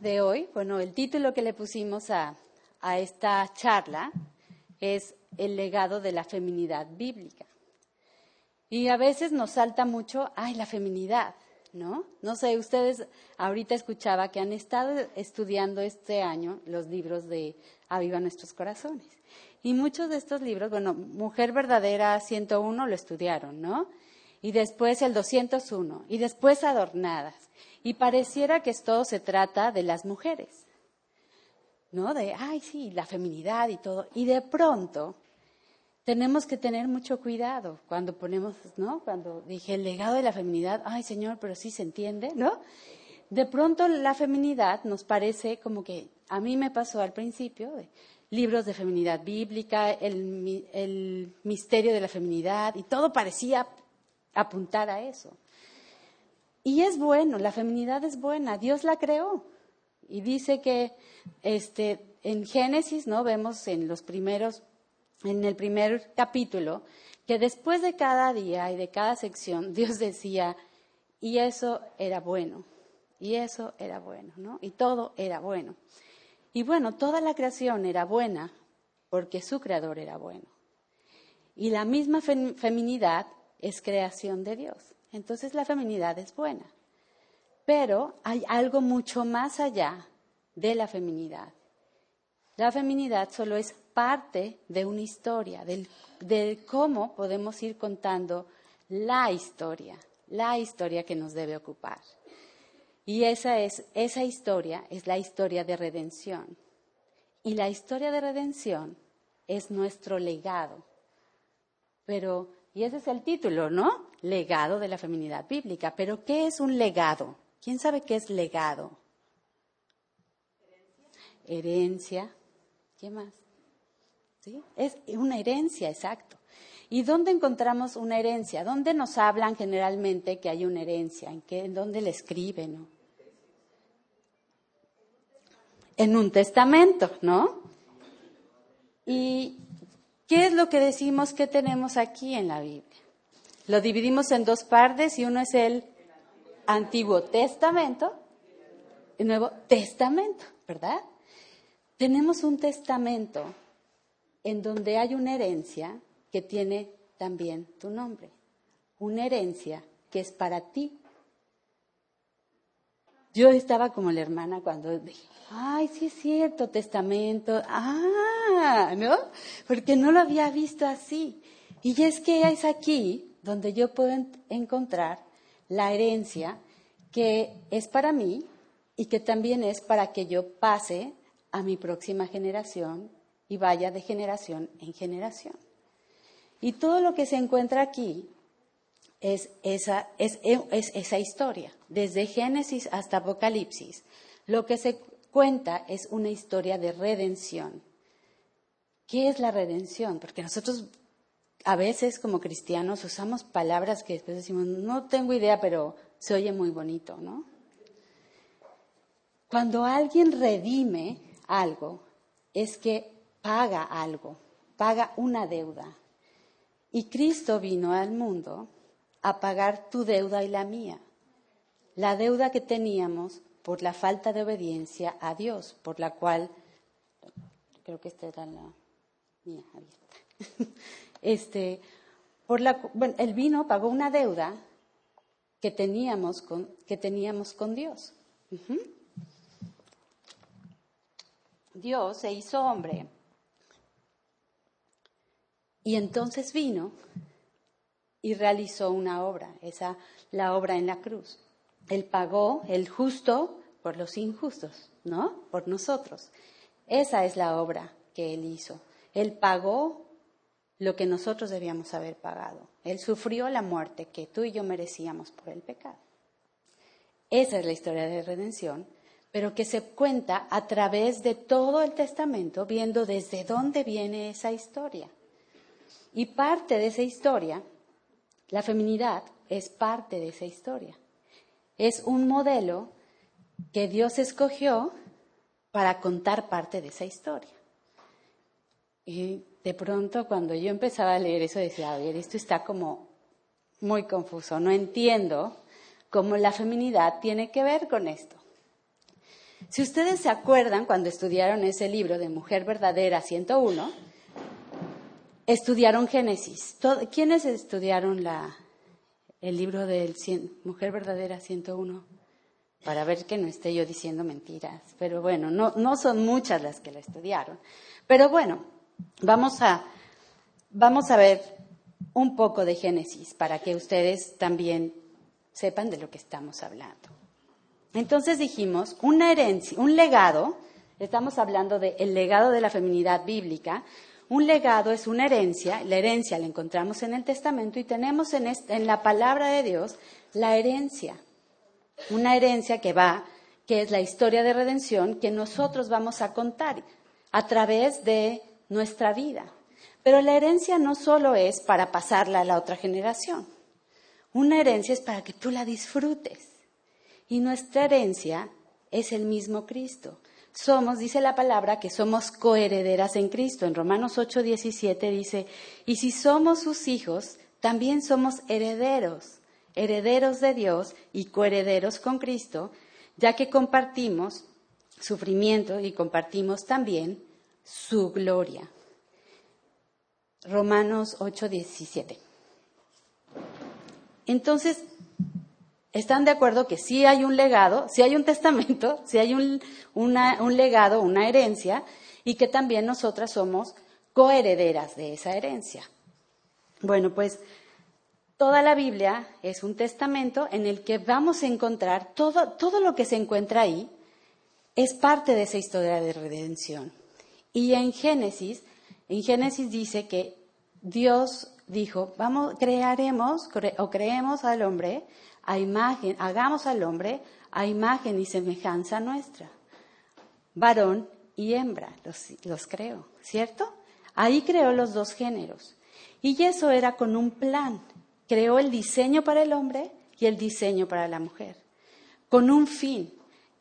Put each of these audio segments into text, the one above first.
de hoy, bueno, el título que le pusimos a, a esta charla es el legado de la feminidad bíblica. Y a veces nos salta mucho, ay, la feminidad, ¿no? No sé, ustedes ahorita escuchaba que han estado estudiando este año los libros de Aviva Nuestros Corazones. Y muchos de estos libros, bueno, Mujer Verdadera 101 lo estudiaron, ¿no? Y después el 201, y después Adornadas. Y pareciera que todo se trata de las mujeres, ¿no? De, ay, sí, la feminidad y todo. Y de pronto tenemos que tener mucho cuidado cuando ponemos, ¿no? Cuando dije el legado de la feminidad, ay Señor, pero sí se entiende, ¿no? De pronto la feminidad nos parece como que a mí me pasó al principio, de libros de feminidad bíblica, el, el misterio de la feminidad, y todo parecía apuntar a eso. Y es bueno, la feminidad es buena, Dios la creó. Y dice que este, en Génesis, ¿no? Vemos en los primeros en el primer capítulo que después de cada día y de cada sección Dios decía, y eso era bueno, y eso era bueno, ¿no? Y todo era bueno. Y bueno, toda la creación era buena porque su creador era bueno. Y la misma feminidad es creación de Dios. Entonces la feminidad es buena. Pero hay algo mucho más allá de la feminidad. La feminidad solo es parte de una historia, de cómo podemos ir contando la historia, la historia que nos debe ocupar. Y esa, es, esa historia es la historia de redención. Y la historia de redención es nuestro legado. Pero, y ese es el título, ¿no? Legado de la feminidad bíblica. Pero, ¿qué es un legado? ¿Quién sabe qué es legado? Herencia. ¿Qué más? Es una herencia, exacto. ¿Y dónde encontramos una herencia? ¿Dónde nos hablan generalmente que hay una herencia? ¿En, en dónde le escriben? En un testamento, ¿no? ¿Y qué es lo que decimos que tenemos aquí en la Biblia? Lo dividimos en dos partes y uno es el Antiguo Testamento el Nuevo Testamento, ¿verdad? Tenemos un testamento en donde hay una herencia que tiene también tu nombre, una herencia que es para ti. Yo estaba como la hermana cuando dije, ay, sí es cierto, testamento, ah, ¿no? Porque no lo había visto así. Y es que es aquí donde yo puedo encontrar la herencia que es para mí y que también es para que yo pase a mi próxima generación y vaya de generación en generación. Y todo lo que se encuentra aquí es esa, es, esa historia, desde Génesis hasta Apocalipsis. Lo que se cuenta es una historia de redención. ¿Qué es la redención? Porque nosotros a veces como cristianos usamos palabras que después decimos, no tengo idea, pero se oye muy bonito, ¿no? Cuando alguien redime algo, es que paga algo, paga una deuda. Y Cristo vino al mundo a pagar tu deuda y la mía. La deuda que teníamos por la falta de obediencia a Dios, por la cual, creo que esta era la mía abierta. Este, por la, bueno, el vino pagó una deuda que teníamos con, que teníamos con Dios. Dios se hizo hombre y entonces vino y realizó una obra, esa la obra en la cruz. Él pagó el justo por los injustos, ¿no? Por nosotros. Esa es la obra que él hizo. Él pagó lo que nosotros debíamos haber pagado. Él sufrió la muerte que tú y yo merecíamos por el pecado. Esa es la historia de redención, pero que se cuenta a través de todo el testamento, viendo desde dónde viene esa historia. Y parte de esa historia, la feminidad es parte de esa historia. Es un modelo que Dios escogió para contar parte de esa historia. Y de pronto cuando yo empezaba a leer eso decía, a ver, esto está como muy confuso, no entiendo cómo la feminidad tiene que ver con esto. Si ustedes se acuerdan cuando estudiaron ese libro de Mujer Verdadera 101, estudiaron Génesis. ¿Quiénes estudiaron el libro de Mujer Verdadera 101? Para ver que no esté yo diciendo mentiras. Pero bueno, no, no son muchas las que la estudiaron. Pero bueno, vamos a, vamos a ver un poco de Génesis para que ustedes también sepan de lo que estamos hablando. Entonces dijimos, una herencia, un legado, estamos hablando del legado de la feminidad bíblica, un legado es una herencia, la herencia la encontramos en el Testamento y tenemos en, en la palabra de Dios la herencia, una herencia que va, que es la historia de redención que nosotros vamos a contar a través de nuestra vida. Pero la herencia no solo es para pasarla a la otra generación, una herencia es para que tú la disfrutes. Y nuestra herencia es el mismo Cristo. Somos, dice la palabra, que somos coherederas en Cristo. En Romanos 8, 17 dice, y si somos sus hijos, también somos herederos, herederos de Dios y coherederos con Cristo, ya que compartimos sufrimiento y compartimos también su gloria. Romanos 8, 17. Entonces, están de acuerdo que sí hay un legado, sí hay un testamento, sí hay un, un legado, una herencia, y que también nosotras somos coherederas de esa herencia. Bueno, pues toda la Biblia es un testamento en el que vamos a encontrar todo, todo lo que se encuentra ahí, es parte de esa historia de redención. Y en Génesis, en Génesis dice que Dios dijo, vamos, crearemos o creemos al hombre a imagen, hagamos al hombre a imagen y semejanza nuestra. Varón y hembra, los, los creo, ¿cierto? Ahí creó los dos géneros. Y eso era con un plan. Creó el diseño para el hombre y el diseño para la mujer. Con un fin,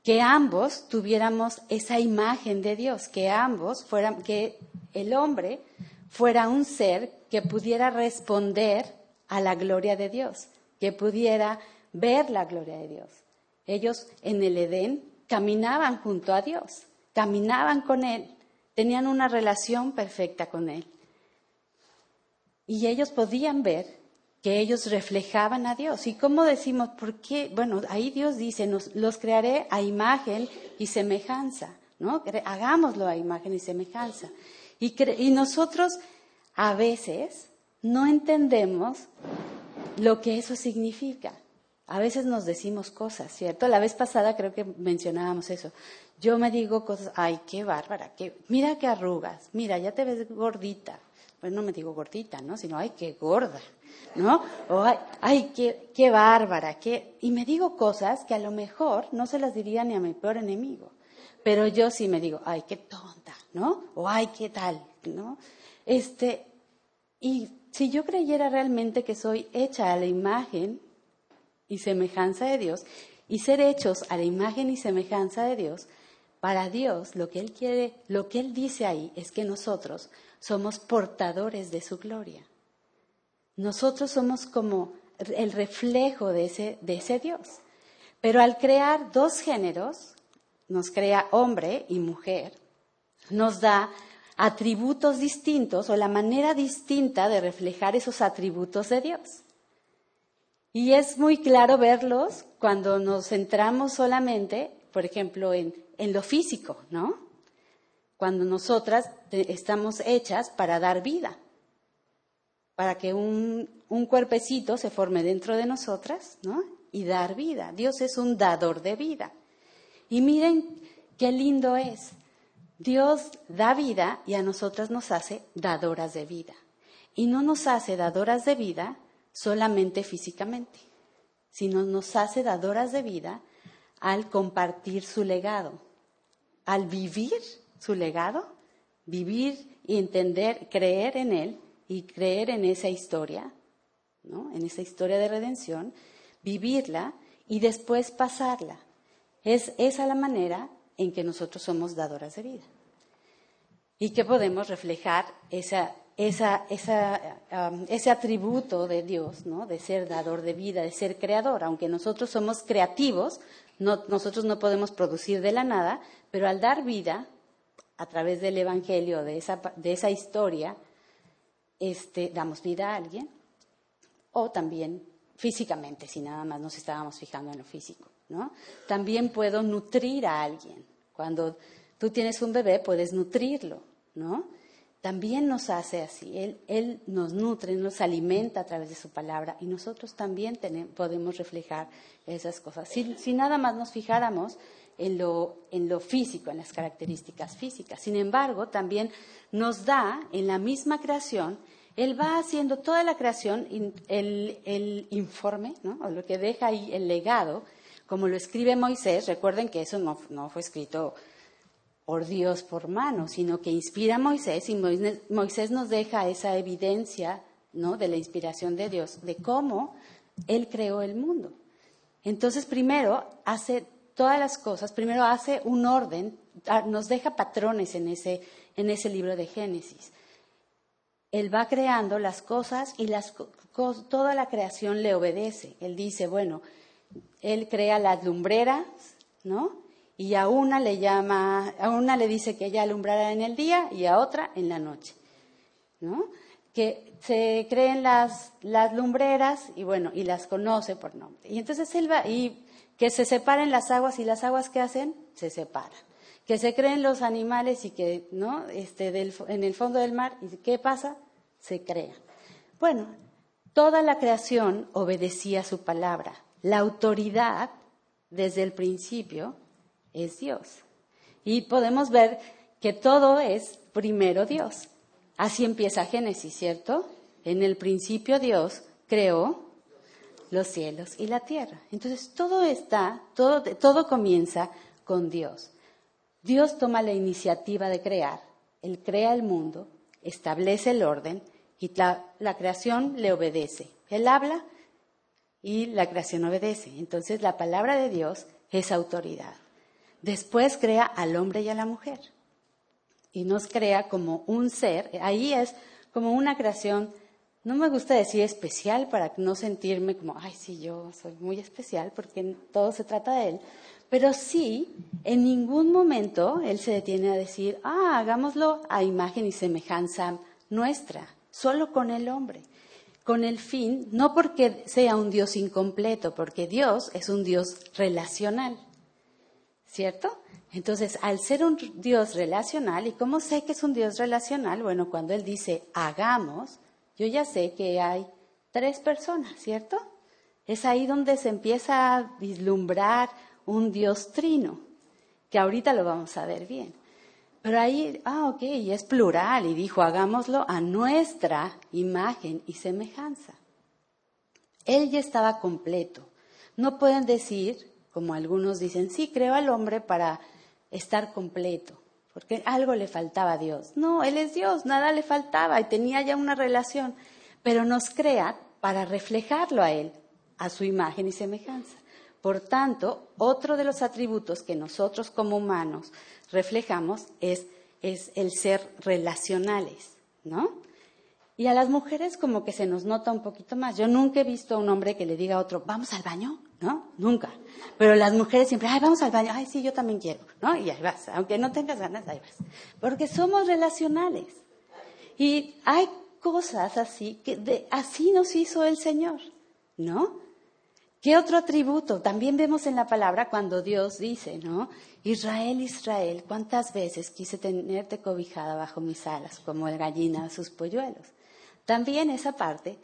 que ambos tuviéramos esa imagen de Dios, que ambos fueran, que el hombre fuera un ser que pudiera responder a la gloria de Dios, que pudiera ver la gloria de Dios. Ellos en el Edén caminaban junto a Dios, caminaban con Él, tenían una relación perfecta con Él. Y ellos podían ver que ellos reflejaban a Dios. ¿Y cómo decimos? ¿Por qué? Bueno, ahí Dios dice, los crearé a imagen y semejanza, ¿no? Hagámoslo a imagen y semejanza. Y nosotros a veces no entendemos lo que eso significa. A veces nos decimos cosas, ¿cierto? La vez pasada creo que mencionábamos eso. Yo me digo cosas, ay, qué bárbara, qué, mira qué arrugas, mira, ya te ves gordita. Pues no me digo gordita, ¿no? Sino, ay, qué gorda, ¿no? O ay, ay qué, qué bárbara, qué... Y me digo cosas que a lo mejor no se las diría ni a mi peor enemigo. Pero yo sí me digo, ay, qué tonta, ¿no? O ay, qué tal, ¿no? Este, y si yo creyera realmente que soy hecha a la imagen y semejanza de Dios y ser hechos a la imagen y semejanza de Dios, para Dios lo que Él quiere, lo que Él dice ahí es que nosotros somos portadores de su gloria. Nosotros somos como el reflejo de ese, de ese Dios. Pero al crear dos géneros, nos crea hombre y mujer, nos da atributos distintos o la manera distinta de reflejar esos atributos de Dios. Y es muy claro verlos cuando nos centramos solamente, por ejemplo, en, lo físico, ¿no? Cuando nosotras estamos hechas para dar vida, para que un, un cuerpecito se forme dentro de nosotras, ¿no? Y dar vida. Dios es un dador de vida. Y miren qué lindo es. Dios da vida y a nosotras nos hace dadoras de vida. Y no nos hace dadoras de vida solamente físicamente, sino nos hace dadoras de vida al compartir su legado, al vivir su legado, vivir y entender, creer en él y creer en esa historia, ¿no? en esa historia de redención, vivirla y después pasarla. Es esa la manera en que nosotros somos dadoras de vida y que podemos reflejar esa ese atributo de Dios, ¿no? de ser dador de vida, de ser creador. Aunque nosotros somos creativos, nosotros no podemos producir de la nada, pero al dar vida, a través del Evangelio, de esa, historia, este, damos vida a alguien, o también físicamente, si nada más nos estábamos fijando en lo físico. También puedo nutrir a alguien. Cuando tú tienes un bebé, puedes nutrirlo, ¿no? También nos hace así. Él, él nos nutre, nos alimenta a través de su palabra y nosotros también podemos reflejar esas cosas. Si, nada más nos fijáramos en lo, en lo físico, en las características físicas. Sin embargo, también nos da en la misma creación él va haciendo toda la creación, el, informe, ¿no? lo que deja ahí el legado, como lo escribe Moisés. Recuerden que eso no fue escrito por Dios por mano, sino que inspira a Moisés y Moisés nos deja esa evidencia ¿no? de la inspiración de Dios, de cómo Él creó el mundo. Entonces, primero hace todas las cosas, primero hace un orden, nos deja patrones en ese, en ese libro de Génesis. Él va creando las cosas y las, toda la creación le obedece. Él dice, bueno, Él crea las lumbreras, ¿no? Y a una le llama, a una le dice que ella alumbrará en el día y a otra en la noche, ¿no? Que se creen las, las lumbreras y bueno, y las conoce por nombre. Y entonces Él y que se separen las aguas y las aguas que hacen, se separan que se creen los animales y que, ¿no? Este, en el fondo del mar, ¿y qué pasa? Se crean. Bueno, toda la creación obedecía su palabra. La autoridad, desde el principio, es Dios. Y podemos ver que todo es primero Dios. Así empieza Génesis, ¿cierto? En el principio Dios creó los cielos y la tierra. Entonces todo está, todo, todo comienza con Dios. Dios toma la iniciativa de crear, Él crea el mundo, establece el orden y la, creación le obedece. Él habla y la creación obedece. Entonces la palabra de Dios es autoridad. Después crea al hombre y a la mujer. Y nos crea como un ser. Ahí es como una creación, no me gusta decir especial para no sentirme como, ay, sí, yo soy muy especial porque todo se trata de Él, pero sí, en ningún momento él se detiene a decir, ah, hagámoslo a imagen y semejanza nuestra, solo con el hombre, con el fin, no porque sea un Dios incompleto, porque Dios es un Dios relacional, ¿cierto? Entonces, al ser un Dios relacional, ¿y cómo sé que es un Dios relacional? Bueno, cuando Él dice hagamos, yo ya sé que hay tres personas, ¿cierto? Es ahí donde se empieza a vislumbrar un Dios trino, que ahorita lo vamos a ver bien. Pero ahí, ah, ok, y es plural, y dijo, hagámoslo a nuestra imagen y semejanza. Él ya estaba completo. No pueden decir, como algunos dicen, sí, creo al hombre para estar completo, porque algo le faltaba a Dios. No, Él es Dios, nada le faltaba y tenía ya una relación, pero nos crea para reflejarlo a Él, a su imagen y semejanza. Por tanto, otro de los atributos que nosotros como humanos reflejamos es, el ser relacionales, ¿no? Y a las mujeres como que se nos nota un poquito más. Yo nunca he visto a un hombre que le diga a otro, vamos al baño, ¿no? Nunca. Pero las mujeres siempre, ay, vamos al baño, ay, sí, yo también quiero, ¿no? Y ahí vas, aunque no tengas ganas, ahí vas. Porque somos relacionales. Y hay cosas así, que así nos hizo el Señor, ¿no? ¿Qué otro atributo? También vemos en la palabra cuando Dios dice, ¿no? Israel, Israel, ¿cuántas veces quise tenerte cobijada bajo mis alas, como el gallina a sus polluelos? También esa parte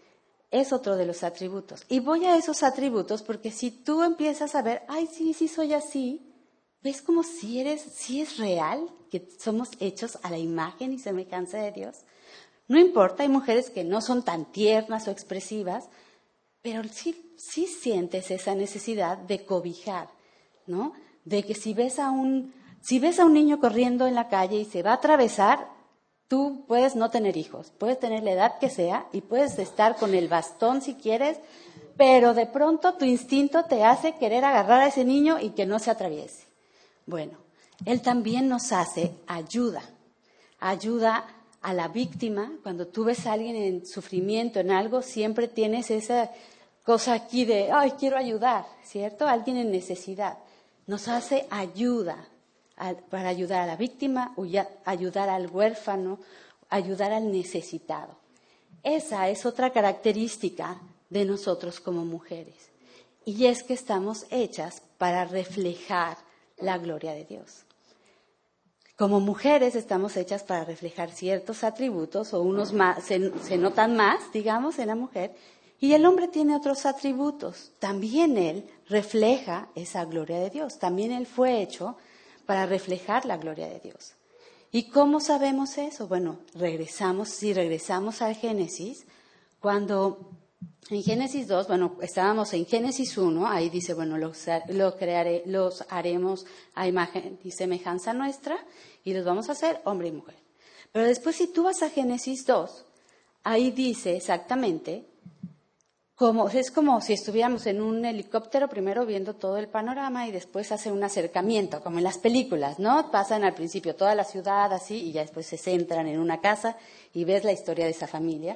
es otro de los atributos. Y voy a esos atributos porque si tú empiezas a ver, ay, sí, sí soy así, ¿ves como si eres, si es real que somos hechos a la imagen y semejanza de Dios? No importa, hay mujeres que no son tan tiernas o expresivas, pero sí, sí sientes esa necesidad de cobijar, ¿no? De que si ves a un, si ves a un niño corriendo en la calle y se va a atravesar, tú puedes no tener hijos, puedes tener la edad que sea y puedes estar con el bastón si quieres, pero de pronto tu instinto te hace querer agarrar a ese niño y que no se atraviese. Bueno, él también nos hace ayuda, ayuda a la víctima, cuando tú ves a alguien en sufrimiento, en algo, siempre tienes esa cosa aquí de, ay, quiero ayudar, ¿cierto? Alguien en necesidad. nos hace ayuda para ayudar a la víctima, ayudar al huérfano, ayudar al necesitado. Esa es otra característica de nosotros como mujeres. Y es que estamos hechas para reflejar la gloria de Dios. Como mujeres estamos hechas para reflejar ciertos atributos o unos más, se, se notan más, digamos, en la mujer, y el hombre tiene otros atributos. También él refleja esa gloria de Dios. También él fue hecho para reflejar la gloria de Dios. ¿Y cómo sabemos eso? Bueno, regresamos, si regresamos al Génesis, cuando en Génesis 2, bueno, estábamos en Génesis 1, ahí dice, bueno, los, crearé, los haremos a imagen y semejanza nuestra y los vamos a hacer hombre y mujer. Pero después si tú vas a Génesis 2, ahí dice exactamente es como si estuviéramos en un helicóptero primero viendo todo el panorama y después hace un acercamiento, como en las películas, ¿no? Pasan al principio toda la ciudad así y ya después se centran en una casa y ves la historia de esa familia.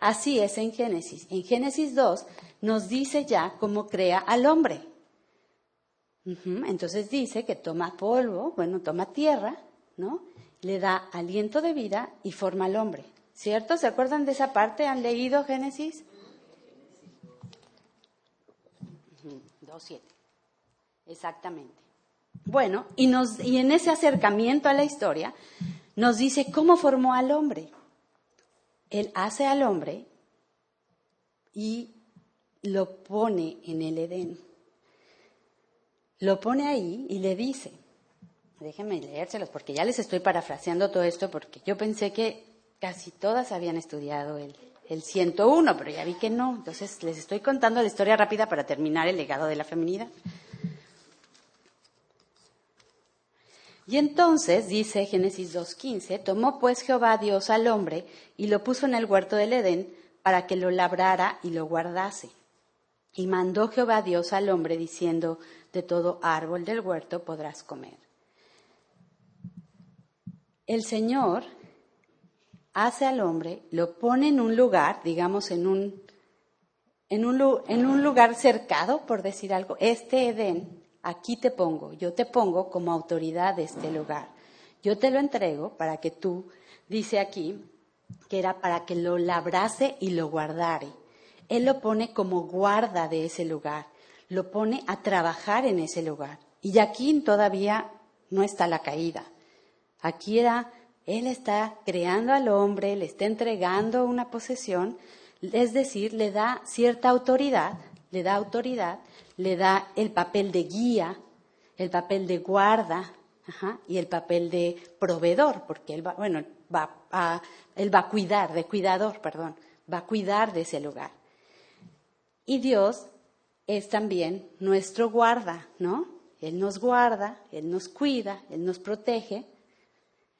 Así es en Génesis. En Génesis 2 nos dice ya cómo crea al hombre. Entonces dice que toma polvo, bueno, toma tierra, ¿no? Le da aliento de vida y forma al hombre. ¿Cierto? ¿Se acuerdan de esa parte? ¿Han leído Génesis? 2.7. Exactamente. Bueno, y, nos, y en ese acercamiento a la historia nos dice cómo formó al hombre. Él hace al hombre y lo pone en el Edén. Lo pone ahí y le dice, déjenme leérselos porque ya les estoy parafraseando todo esto porque yo pensé que casi todas habían estudiado el, el 101, pero ya vi que no. Entonces les estoy contando la historia rápida para terminar el legado de la feminidad. Y entonces, dice Génesis 2.15, tomó pues Jehová Dios al hombre y lo puso en el huerto del Edén para que lo labrara y lo guardase. Y mandó Jehová Dios al hombre diciendo, de todo árbol del huerto podrás comer. El Señor hace al hombre, lo pone en un lugar, digamos, en un, en un, lugar cercado, por decir algo, este Edén, aquí te pongo, yo te pongo como autoridad de este lugar. Yo te lo entrego para que tú, dice aquí, que era para que lo labrase y lo guardare. Él lo pone como guarda de ese lugar, lo pone a trabajar en ese lugar. Y aquí todavía no está la caída. Aquí era él está creando al hombre, le está entregando una posesión, es decir, le da cierta autoridad, le da autoridad, le da el papel de guía, el papel de guarda y el papel de proveedor, porque él va, bueno, va a, él va a cuidar, de cuidador, perdón, va a cuidar de ese lugar. Y Dios es también nuestro guarda, ¿no? Él nos guarda, Él nos cuida, Él nos protege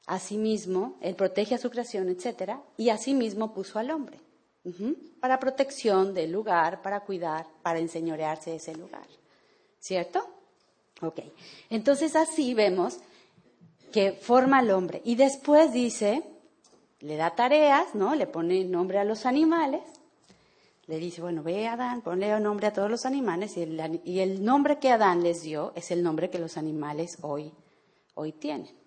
Asimismo, él protege a su creación, etc. Y asimismo puso al hombre para protección del lugar, para cuidar, para enseñorearse de ese lugar. ¿Cierto? Ok. Entonces así vemos que forma al hombre. Y después dice, le da tareas, ¿no? Le pone nombre a los animales. Le dice, bueno, ve Adán, ponle nombre a todos los animales. Y el, y el nombre que Adán les dio es el nombre que los animales hoy, hoy tienen.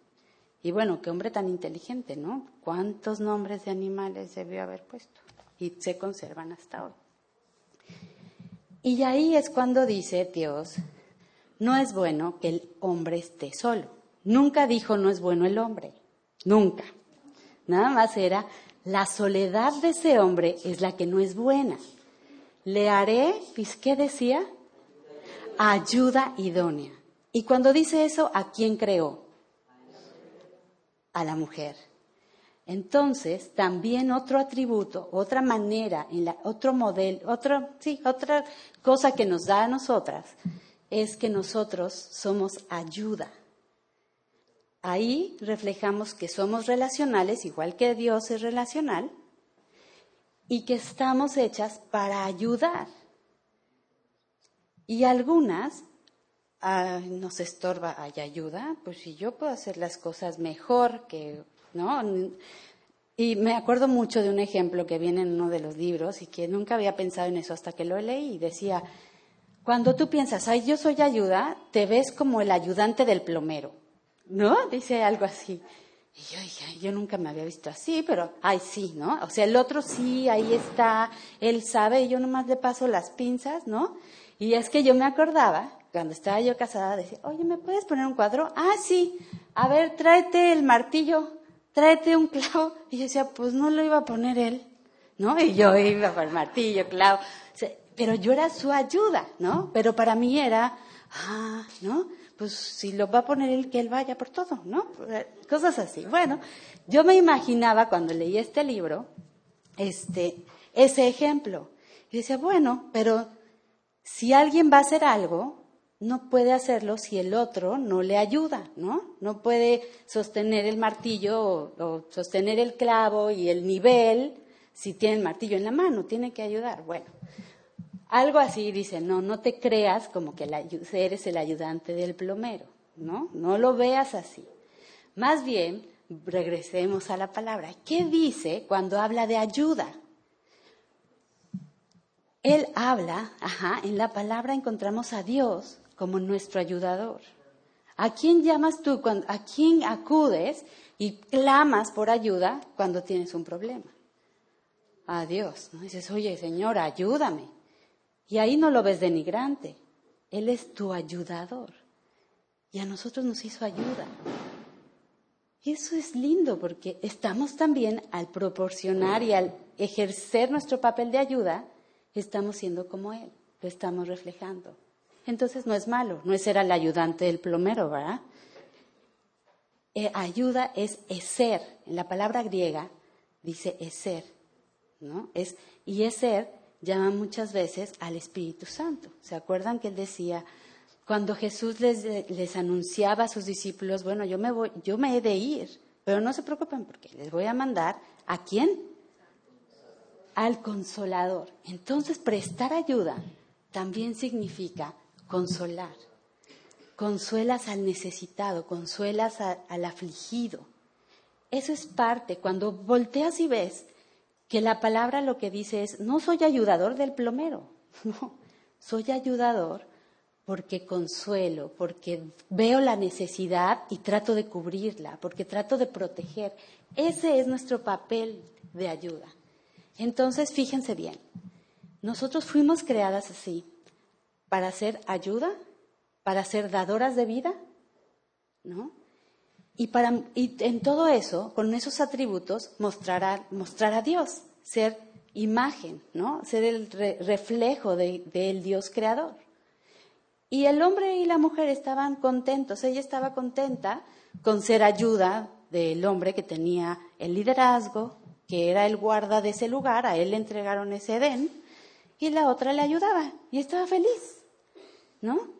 Y bueno, qué hombre tan inteligente, ¿no? ¿Cuántos nombres de animales debió haber puesto? Y se conservan hasta hoy. Y ahí es cuando dice Dios, no es bueno que el hombre esté solo. Nunca dijo no es bueno el hombre, nunca. Nada más era la soledad de ese hombre es la que no es buena. Le haré, ¿qué decía? Ayuda idónea. Y cuando dice eso, ¿a quién creó? A la mujer. Entonces, también otro atributo, otra manera, otro modelo, otra, sí, otra cosa que nos da a nosotras es que nosotros somos ayuda. Ahí reflejamos que somos relacionales, igual que Dios es relacional, y que estamos hechas para ayudar. Y algunas nos estorba, hay ayuda, pues si yo puedo hacer las cosas mejor que, ¿no? Y me acuerdo mucho de un ejemplo que viene en uno de los libros y que nunca había pensado en eso hasta que lo leí y decía, cuando tú piensas, ay, yo soy ayuda, te ves como el ayudante del plomero, ¿no? Dice algo así. Y yo yo nunca me había visto así, pero, ay, sí, ¿no? O sea, el otro sí, ahí está, él sabe, y yo nomás le paso las pinzas, ¿no? Y es que yo me acordaba, cuando estaba yo casada, decía, oye, ¿me puedes poner un cuadro? Ah, sí, a ver, tráete el martillo, tráete un clavo. Y yo decía, pues no lo iba a poner él, ¿no? Y yo iba por el martillo, clavo. pero yo era su ayuda, ¿no? Pero para mí era, ah, ¿no? Pues si lo va a poner él, que él vaya por todo, ¿no? Cosas así. Bueno, yo me imaginaba cuando leí este libro, este, ese ejemplo. Y decía, bueno, pero si alguien va a hacer algo, no puede hacerlo si el otro no le ayuda, ¿no? No puede sostener el martillo o, sostener el clavo y el nivel si tiene el martillo en la mano, tiene que ayudar. Bueno, algo así dice, no, no te creas como que eres el ayudante del plomero, ¿no? No lo veas así. Más bien, regresemos a la palabra. ¿Qué dice cuando habla de ayuda? Él habla, ajá, en la palabra encontramos a Dios como nuestro ayudador. ¿A quién llamas tú? ¿A quién acudes y clamas por ayuda cuando tienes un problema? A Dios. ¿no? Dices, oye, Señor, ayúdame. Y ahí no lo ves denigrante. Él es tu ayudador. Y a nosotros nos hizo ayuda. Y eso es lindo porque estamos también al proporcionar y al ejercer nuestro papel de ayuda, estamos siendo como Él, lo estamos reflejando. Entonces no es malo, no es ser el ayudante del plomero, ¿verdad? Eh, ayuda es ser. En la palabra griega dice ser, ¿no? Es, y ser llama muchas veces al Espíritu Santo. ¿Se acuerdan que él decía, cuando Jesús les, les anunciaba a sus discípulos, bueno, yo me, voy, yo me he de ir, pero no se preocupen porque les voy a mandar a quién? Al consolador. Entonces, prestar ayuda también significa consolar. Consuelas al necesitado, consuelas al afligido. Eso es parte, cuando volteas y ves que la palabra lo que dice es, no soy ayudador del plomero, no, soy ayudador porque consuelo, porque veo la necesidad y trato de cubrirla, porque trato de proteger. Ese es nuestro papel de ayuda. Entonces, fíjense bien, nosotros fuimos creadas así, para ser ayuda, para ser dadoras de vida, ¿no? Y, para, en todo eso, con esos atributos, mostrar a, mostrar a Dios, ser imagen, ¿no? Ser el reflejo del Dios creador. Y el hombre y la mujer estaban contentos. Ella estaba contenta con ser ayuda del hombre que tenía el liderazgo, que era el guarda de ese lugar, a él le entregaron ese Edén, y la otra le ayudaba y estaba feliz, ¿no?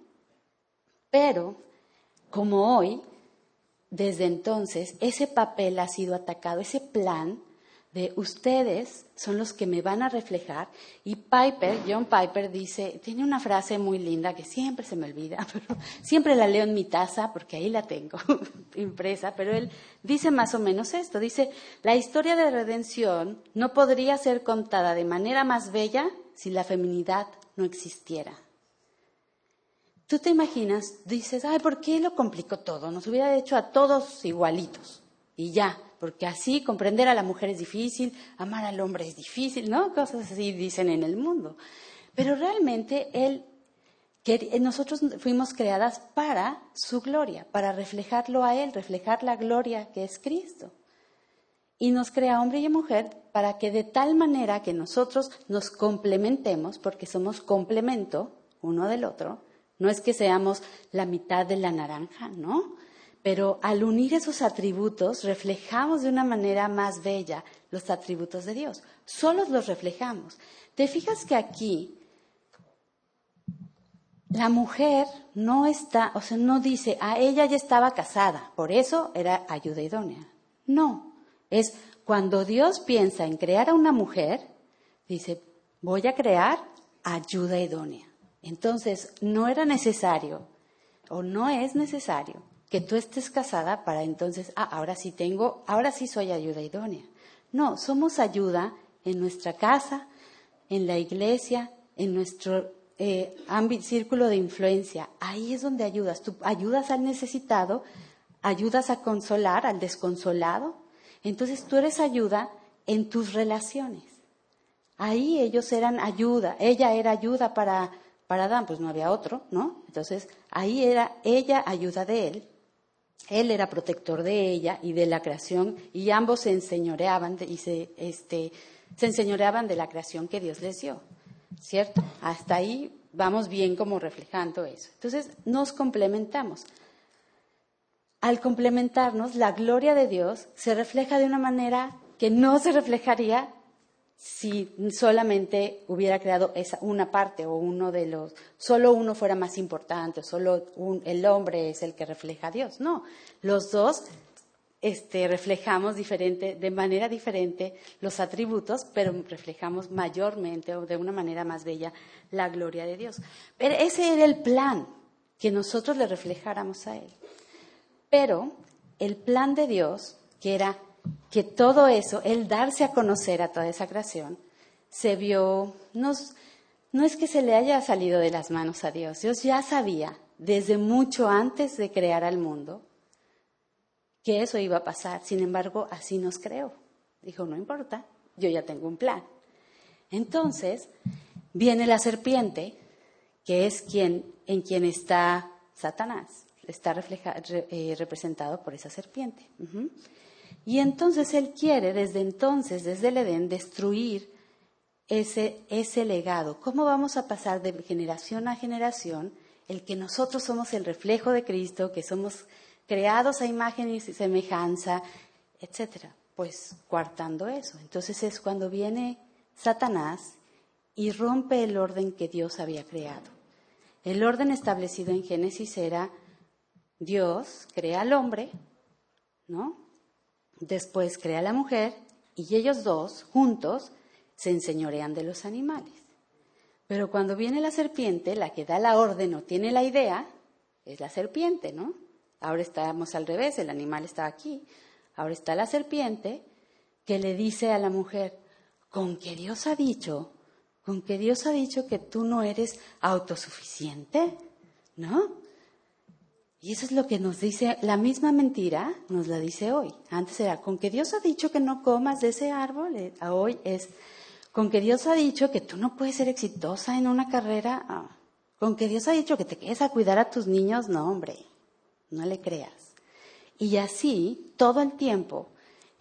Pero, como hoy, desde entonces ese papel ha sido atacado, ese plan de ustedes son los que me van a reflejar. Y Piper, John Piper dice, tiene una frase muy linda que siempre se me olvida, pero siempre la leo en mi taza porque ahí la tengo impresa, pero él dice más o menos esto, dice, la historia de redención no podría ser contada de manera más bella si la feminidad no existiera. Tú te imaginas, dices, ay, ¿por qué lo complicó todo? Nos hubiera hecho a todos igualitos y ya, porque así comprender a la mujer es difícil, amar al hombre es difícil, ¿no? Cosas así dicen en el mundo. Pero realmente él, nosotros fuimos creadas para su gloria, para reflejarlo a él, reflejar la gloria que es Cristo. Y nos crea hombre y mujer para que de tal manera que nosotros nos complementemos, porque somos complemento uno del otro, no es que seamos la mitad de la naranja, ¿no? Pero al unir esos atributos, reflejamos de una manera más bella los atributos de Dios. Solos los reflejamos. Te fijas que aquí la mujer no está, o sea, no dice, a ella ya estaba casada, por eso era ayuda idónea. No, es cuando Dios piensa en crear a una mujer, dice, voy a crear ayuda idónea. Entonces, no era necesario o no es necesario que tú estés casada para entonces, ah, ahora sí tengo, ahora sí soy ayuda idónea. No, somos ayuda en nuestra casa, en la iglesia, en nuestro eh, círculo de influencia. Ahí es donde ayudas. Tú ayudas al necesitado, ayudas a consolar al desconsolado. Entonces tú eres ayuda en tus relaciones. Ahí ellos eran ayuda, ella era ayuda para, para Adán, pues no había otro, ¿no? Entonces ahí era ella ayuda de él, él era protector de ella y de la creación, y ambos se enseñoreaban y se, este, se enseñoreaban de la creación que Dios les dio, ¿cierto? Hasta ahí vamos bien como reflejando eso. Entonces nos complementamos. Al complementarnos, la gloria de Dios se refleja de una manera que no se reflejaría si solamente hubiera creado esa, una parte o uno de los, solo uno fuera más importante, solo el hombre es el que refleja a Dios. No, los dos este, reflejamos diferente, de manera diferente los atributos, pero reflejamos mayormente o de una manera más bella la gloria de Dios. Pero ese era el plan, que nosotros le reflejáramos a Él. Pero el plan de Dios, que era que todo eso, el darse a conocer a toda esa creación, se vio, no, no es que se le haya salido de las manos a Dios, Dios ya sabía desde mucho antes de crear al mundo que eso iba a pasar, sin embargo, así nos creó. Dijo, no importa, yo ya tengo un plan. Entonces, viene la serpiente, que es quien, en quien está Satanás, está eh, representado por esa serpiente. Y entonces Él quiere desde entonces, desde el Edén, destruir ese, ese legado. ¿Cómo vamos a pasar de generación a generación el que nosotros somos el reflejo de Cristo, que somos creados a imagen y semejanza, etcétera? Pues coartando eso. Entonces es cuando viene Satanás y rompe el orden que Dios había creado. El orden establecido en Génesis era Dios crea al hombre, ¿no? Después crea la mujer y ellos dos, juntos, se enseñorean de los animales. Pero cuando viene la serpiente, la que da la orden o tiene la idea, es la serpiente, ¿no? Ahora estamos al revés, el animal está aquí. Ahora está la serpiente que le dice a la mujer, con que Dios ha dicho, con que Dios ha dicho que tú no eres autosuficiente, ¿no? Y eso es lo que nos dice, la misma mentira nos la dice hoy. Antes era, con que Dios ha dicho que no comas de ese árbol, eh, hoy es, con que Dios ha dicho que tú no puedes ser exitosa en una carrera, ah, con que Dios ha dicho que te quedes a cuidar a tus niños, no hombre, no le creas. Y así, todo el tiempo,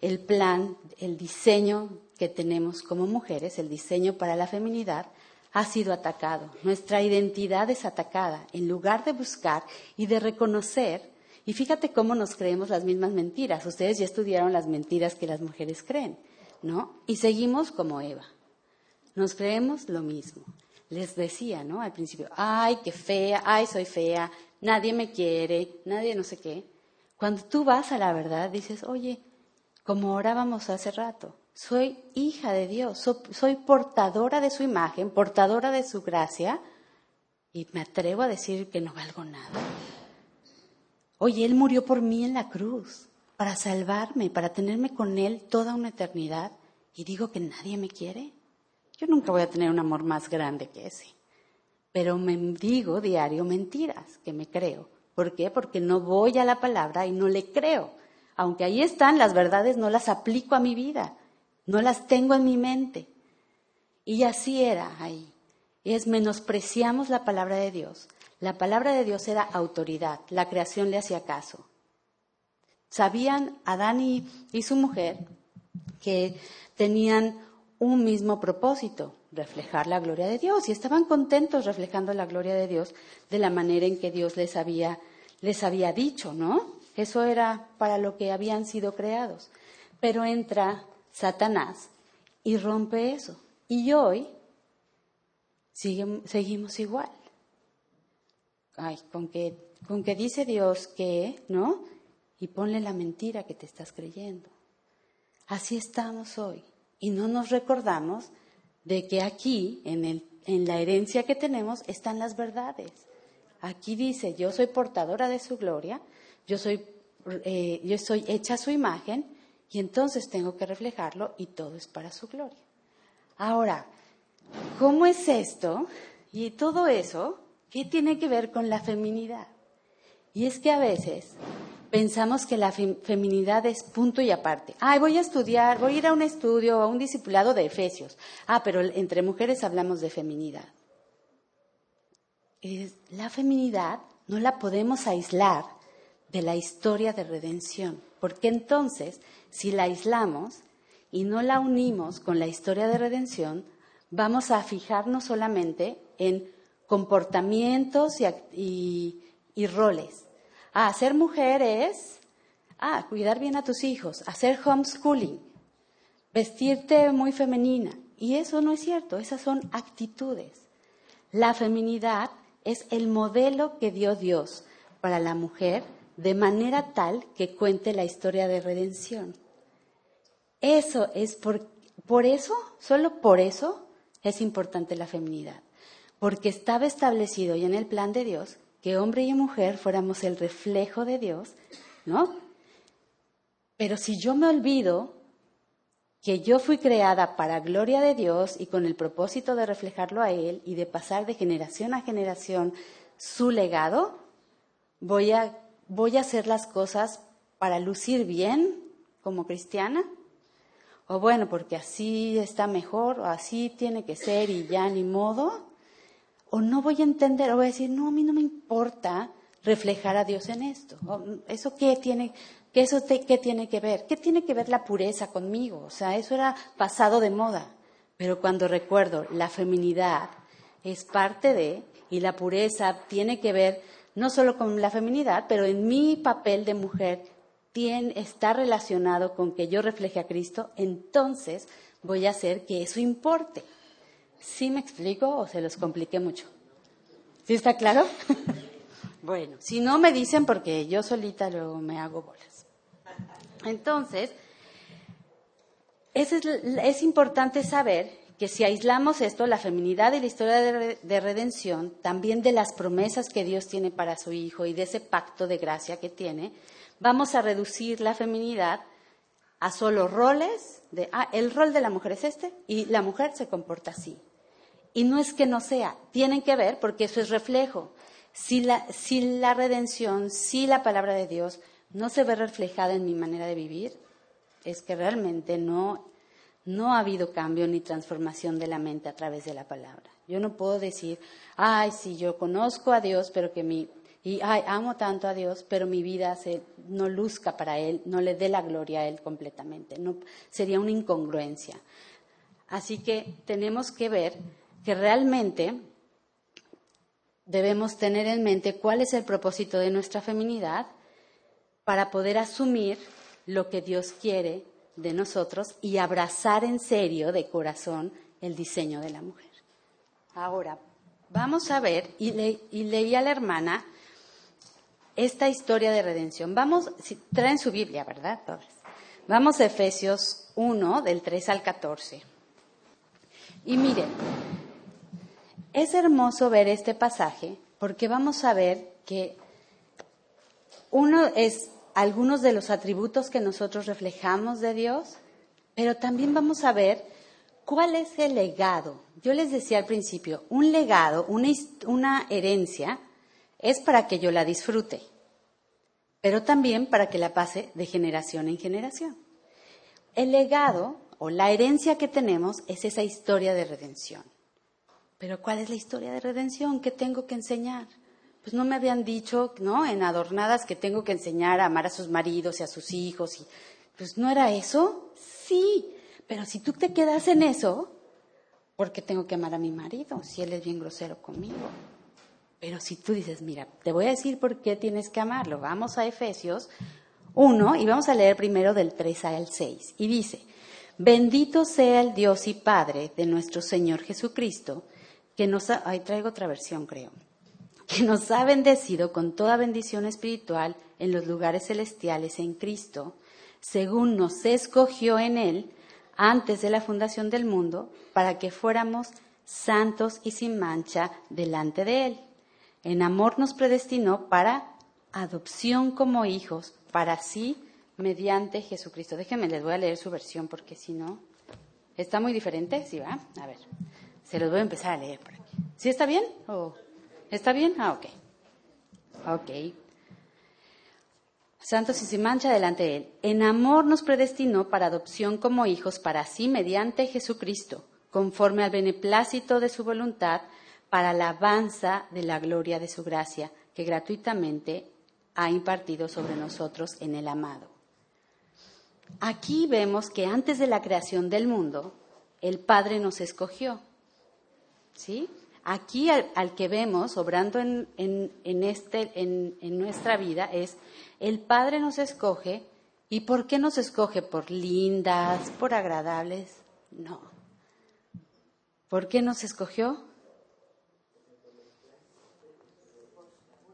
el plan, el diseño que tenemos como mujeres, el diseño para la feminidad, ha sido atacado, nuestra identidad es atacada, en lugar de buscar y de reconocer, y fíjate cómo nos creemos las mismas mentiras, ustedes ya estudiaron las mentiras que las mujeres creen, ¿no? Y seguimos como Eva, nos creemos lo mismo. Les decía, ¿no? Al principio, ay, qué fea, ay, soy fea, nadie me quiere, nadie no sé qué. Cuando tú vas a la verdad, dices, oye, como orábamos hace rato, soy hija de Dios, soy portadora de su imagen, portadora de su gracia, y me atrevo a decir que no valgo nada. Oye, Él murió por mí en la cruz, para salvarme, para tenerme con Él toda una eternidad, y digo que nadie me quiere. Yo nunca voy a tener un amor más grande que ese. Pero me digo diario mentiras, que me creo. ¿Por qué? Porque no voy a la palabra y no le creo. Aunque ahí están las verdades, no las aplico a mi vida no las tengo en mi mente. Y así era ahí. Es menospreciamos la palabra de Dios. La palabra de Dios era autoridad, la creación le hacía caso. Sabían Adán y, y su mujer que tenían un mismo propósito, reflejar la gloria de Dios, y estaban contentos reflejando la gloria de Dios de la manera en que Dios les había, les había dicho, ¿no? Eso era para lo que habían sido creados. Pero entra Satanás y rompe eso. Y hoy seguimos igual. Ay, con que, con que dice Dios que, ¿no? Y ponle la mentira que te estás creyendo. Así estamos hoy. Y no nos recordamos de que aquí, en, el, en la herencia que tenemos, están las verdades. Aquí dice, yo soy portadora de su gloria, yo soy, eh, yo soy hecha a su imagen, y entonces tengo que reflejarlo y todo es para su gloria. Ahora, ¿cómo es esto Y todo eso, ¿qué tiene que ver con la feminidad? Y es que a veces pensamos que la feminidad es punto y aparte. Ay, voy a estudiar, voy a ir a un estudio, a un discipulado de Efesios. Ah, pero entre mujeres hablamos de feminidad. La feminidad no la podemos aislar de la historia de redención, porque entonces, si la aislamos y no la unimos con la historia de redención, vamos a fijarnos solamente en comportamientos y, roles. Ah, ser mujer es, ah, cuidar bien a tus hijos, hacer homeschooling, vestirte muy femenina. Y eso no es cierto, esas son actitudes. La feminidad es el modelo que dio Dios para la mujer de manera tal que cuente la historia de redención. Eso es por, por eso, solo por eso es importante la feminidad, porque estaba establecido ya en el plan de Dios que hombre y mujer fuéramos el reflejo de Dios, ¿no? Pero si yo me olvido que yo fui creada para gloria de Dios y con el propósito de reflejarlo a Él y de pasar de generación a generación su legado, voy a, voy a hacer las cosas para lucir bien como cristiana o bueno, porque así está mejor, o así tiene que ser y ya ni modo, o no voy a entender, o voy a decir, no, a mí no me importa reflejar a Dios en esto. ¿Eso qué tiene, qué eso qué tiene que ver? ¿Qué tiene que ver la pureza conmigo? O sea, eso era pasado de moda. Pero cuando recuerdo la feminidad es parte de, y la pureza tiene que ver no solo con la feminidad, pero en mi papel de mujer está relacionado con que yo refleje a Cristo, entonces voy a hacer que eso importe. ¿Sí me explico o se los compliqué mucho? ¿Sí está claro? bueno, si no me dicen porque yo solita luego me hago bolas. Entonces, es, es importante saber que si aislamos esto, la feminidad y la historia de, de, redención, también de las promesas que Dios tiene para su Hijo y de ese pacto de gracia que tiene, vamos a reducir la feminidad a solo roles de, ah, el rol de la mujer es este y la mujer se comporta así. Y no es que no sea, tienen que ver porque eso es reflejo. Si la, si la redención, si la palabra de Dios no se ve reflejada en mi manera de vivir, es que realmente no, no ha habido cambio ni transformación de la mente a través de la palabra. Yo no puedo decir, ay, sí, yo conozco a Dios, pero que mi y ay, amo tanto a Dios, pero mi vida se, no luzca para Él, no le dé la gloria a Él completamente. No, sería una incongruencia. Así que tenemos que ver que realmente debemos tener en mente cuál es el propósito de nuestra feminidad para poder asumir lo que Dios quiere de nosotros y abrazar en serio, de corazón, el diseño de la mujer. Ahora, vamos a ver, y, y leí a la hermana esta historia de redención. Vamos, si, traen su Biblia, ¿verdad? Todas. Vamos a Efesios 1, del 3 al 14. Y miren, es hermoso ver este pasaje porque vamos a ver que uno es algunos de los atributos que nosotros reflejamos de Dios, pero también vamos a ver cuál es el legado. Yo les decía al principio, un legado, una, herencia, es para que yo la disfrute, pero también para que la pase de generación en generación. El legado o la herencia que tenemos es esa historia de redención. Pero ¿cuál es la historia de redención que tengo que enseñar? Pues no me habían dicho, ¿no? En adornadas que tengo que enseñar a amar a sus maridos y a sus hijos. Y, pues no era eso. Sí, pero si tú te quedas en eso, ¿por qué tengo que amar a mi marido si él es bien grosero conmigo? Pero si tú dices, mira, te voy a decir por qué tienes que amarlo. Vamos a Efesios 1 y vamos a leer primero del 3 al 6. Y dice, bendito sea el Dios y Padre de nuestro Señor Jesucristo, que nos ha, traigo otra versión creo, que nos ha bendecido con toda bendición espiritual en los lugares celestiales en Cristo, según nos escogió en Él antes de la fundación del mundo, para que fuéramos santos y sin mancha delante de Él en amor nos predestinó para adopción como hijos, para sí, mediante Jesucristo. Déjenme, les voy a leer su versión porque si no, está muy diferente, ¿sí va? A ver, se los voy a empezar a leer por aquí. ¿Sí está bien? ¿Está bien? Ah, ok. Ok. Santos y sin mancha delante de Él. En amor nos predestinó para adopción como hijos para sí mediante Jesucristo, conforme al beneplácito de su voluntad, para alabanza de la gloria de su gracia, que gratuitamente ha impartido sobre nosotros en el amado. Aquí vemos que antes de la creación del mundo, el Padre nos escogió. ¿Sí? Aquí al, que vemos obrando en, este, en nuestra vida es el Padre nos escoge. ¿Y por qué nos escoge? ¿Por lindas? ¿Por agradables? No. ¿Por qué nos escogió?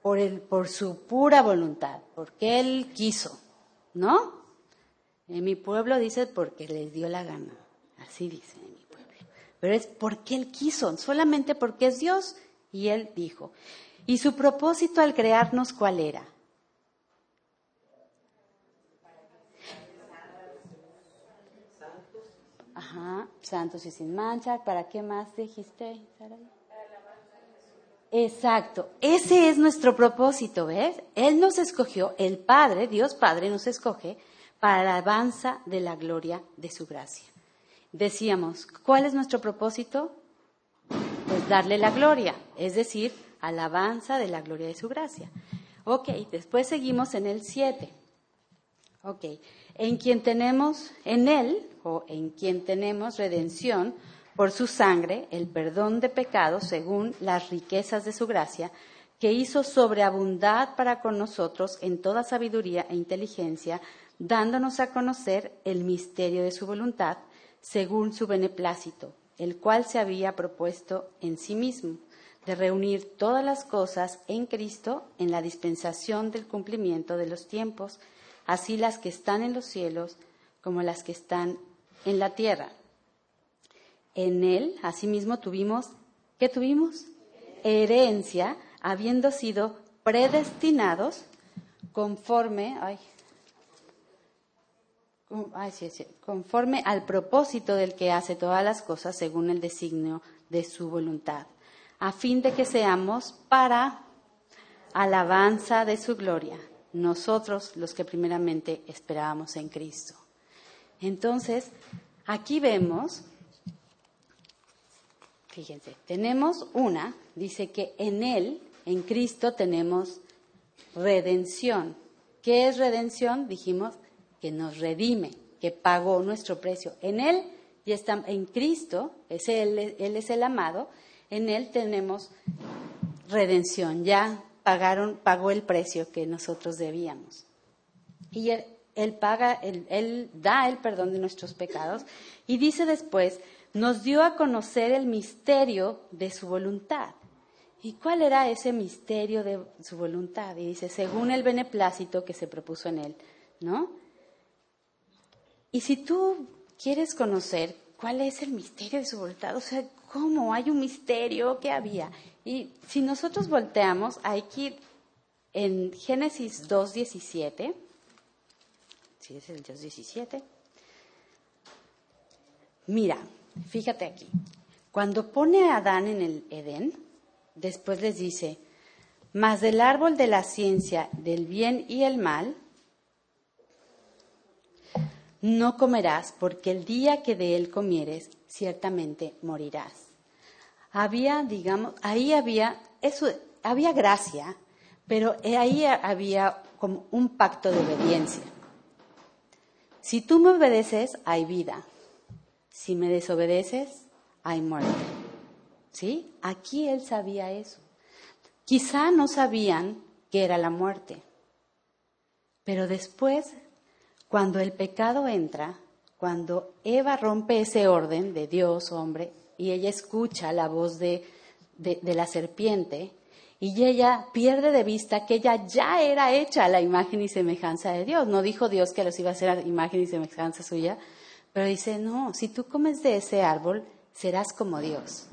Por, el, por su pura voluntad, porque Él quiso, ¿no? En mi pueblo dice porque les dio la gana, así dice pero es porque Él quiso, solamente porque es Dios. Y Él dijo. ¿Y su propósito al crearnos cuál era? Ajá, santos y sin mancha. ¿Para qué más dijiste, Exacto, ese es nuestro propósito, ¿ves? Él nos escogió, el Padre, Dios Padre nos escoge para la alabanza de la gloria de su gracia decíamos, ¿cuál es nuestro propósito? Pues darle la gloria, es decir, alabanza de la gloria de su gracia. Ok, después seguimos en el 7. Ok, en quien tenemos, en él, o en quien tenemos redención por su sangre, el perdón de pecados según las riquezas de su gracia, que hizo sobreabundar para con nosotros en toda sabiduría e inteligencia, dándonos a conocer el misterio de su voluntad, según su beneplácito, el cual se había propuesto en sí mismo, de reunir todas las cosas en Cristo en la dispensación del cumplimiento de los tiempos, así las que están en los cielos como las que están en la tierra. En él, asimismo, tuvimos, ¿qué tuvimos? Herencia, habiendo sido predestinados conforme, ay, conforme al propósito del que hace todas las cosas según el designio de su voluntad, a fin de que seamos para alabanza de su gloria, nosotros los que primeramente esperábamos en Cristo. Entonces, aquí vemos, fíjense, tenemos una, dice que en Él, en Cristo, tenemos redención. ¿Qué es redención? Dijimos, que nos redime, que pagó nuestro precio. En Él y está en Cristo, es él, él es el amado, en Él tenemos redención, ya pagaron, pagó el precio que nosotros debíamos. Y él, paga, él, da el perdón de nuestros pecados y dice después, nos dio a conocer el misterio de su voluntad. ¿Y cuál era ese misterio de su voluntad? Y dice, según el beneplácito que se propuso en él, ¿no? Y si tú quieres conocer cuál es el misterio de su voluntad, o sea, cómo hay un misterio que había. Y si nosotros volteamos, hay que ir en Génesis 2.17, sí es el 2.17, mira, fíjate aquí, cuando pone a Adán en el Edén, después les dice, mas del árbol de la ciencia del bien y el mal, no comerás, porque el día que de él comieres, ciertamente morirás. Había, digamos, ahí había, eso, había gracia, pero ahí había como un pacto de obediencia. Si tú me obedeces, hay vida. Si me desobedeces, hay muerte. ¿Sí? Aquí él sabía eso. Quizá no sabían que era la muerte, pero después cuando el pecado entra, cuando Eva rompe ese orden de Dios, hombre, y ella escucha la voz de, la serpiente, y ella pierde de vista que ella ya era hecha a la imagen y semejanza de Dios. No dijo Dios que los iba a hacer a imagen y semejanza suya, pero dice, no, si tú comes de ese árbol, serás como Dios.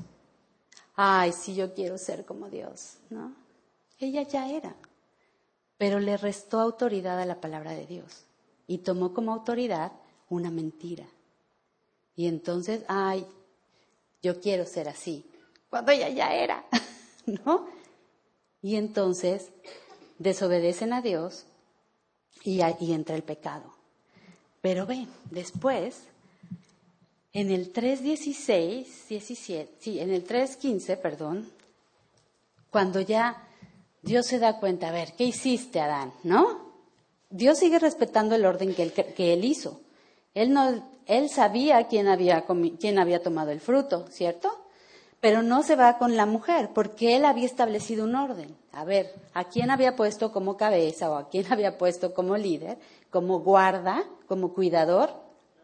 Ay, si yo quiero ser como Dios, ¿no? Ella ya era, pero le restó autoridad a la palabra de Dios y tomó como autoridad una mentira. Y entonces, ay, yo quiero ser así. cuando ella ya era, ¿no? Y entonces desobedecen a Dios y, y entra el pecado. Pero ven, después, en el 3.16, 17, sí, en el 3.15, perdón, cuando ya Dios se da cuenta, a ver, ¿qué hiciste, Adán? ¿No? Dios sigue respetando el orden que él, hizo. Él, no, él sabía quién había, quién había tomado el fruto, ¿cierto? Pero no se va con la mujer, porque él había establecido un orden. A ver, ¿a quién había puesto como cabeza o a quién había puesto como líder, como guarda, como cuidador?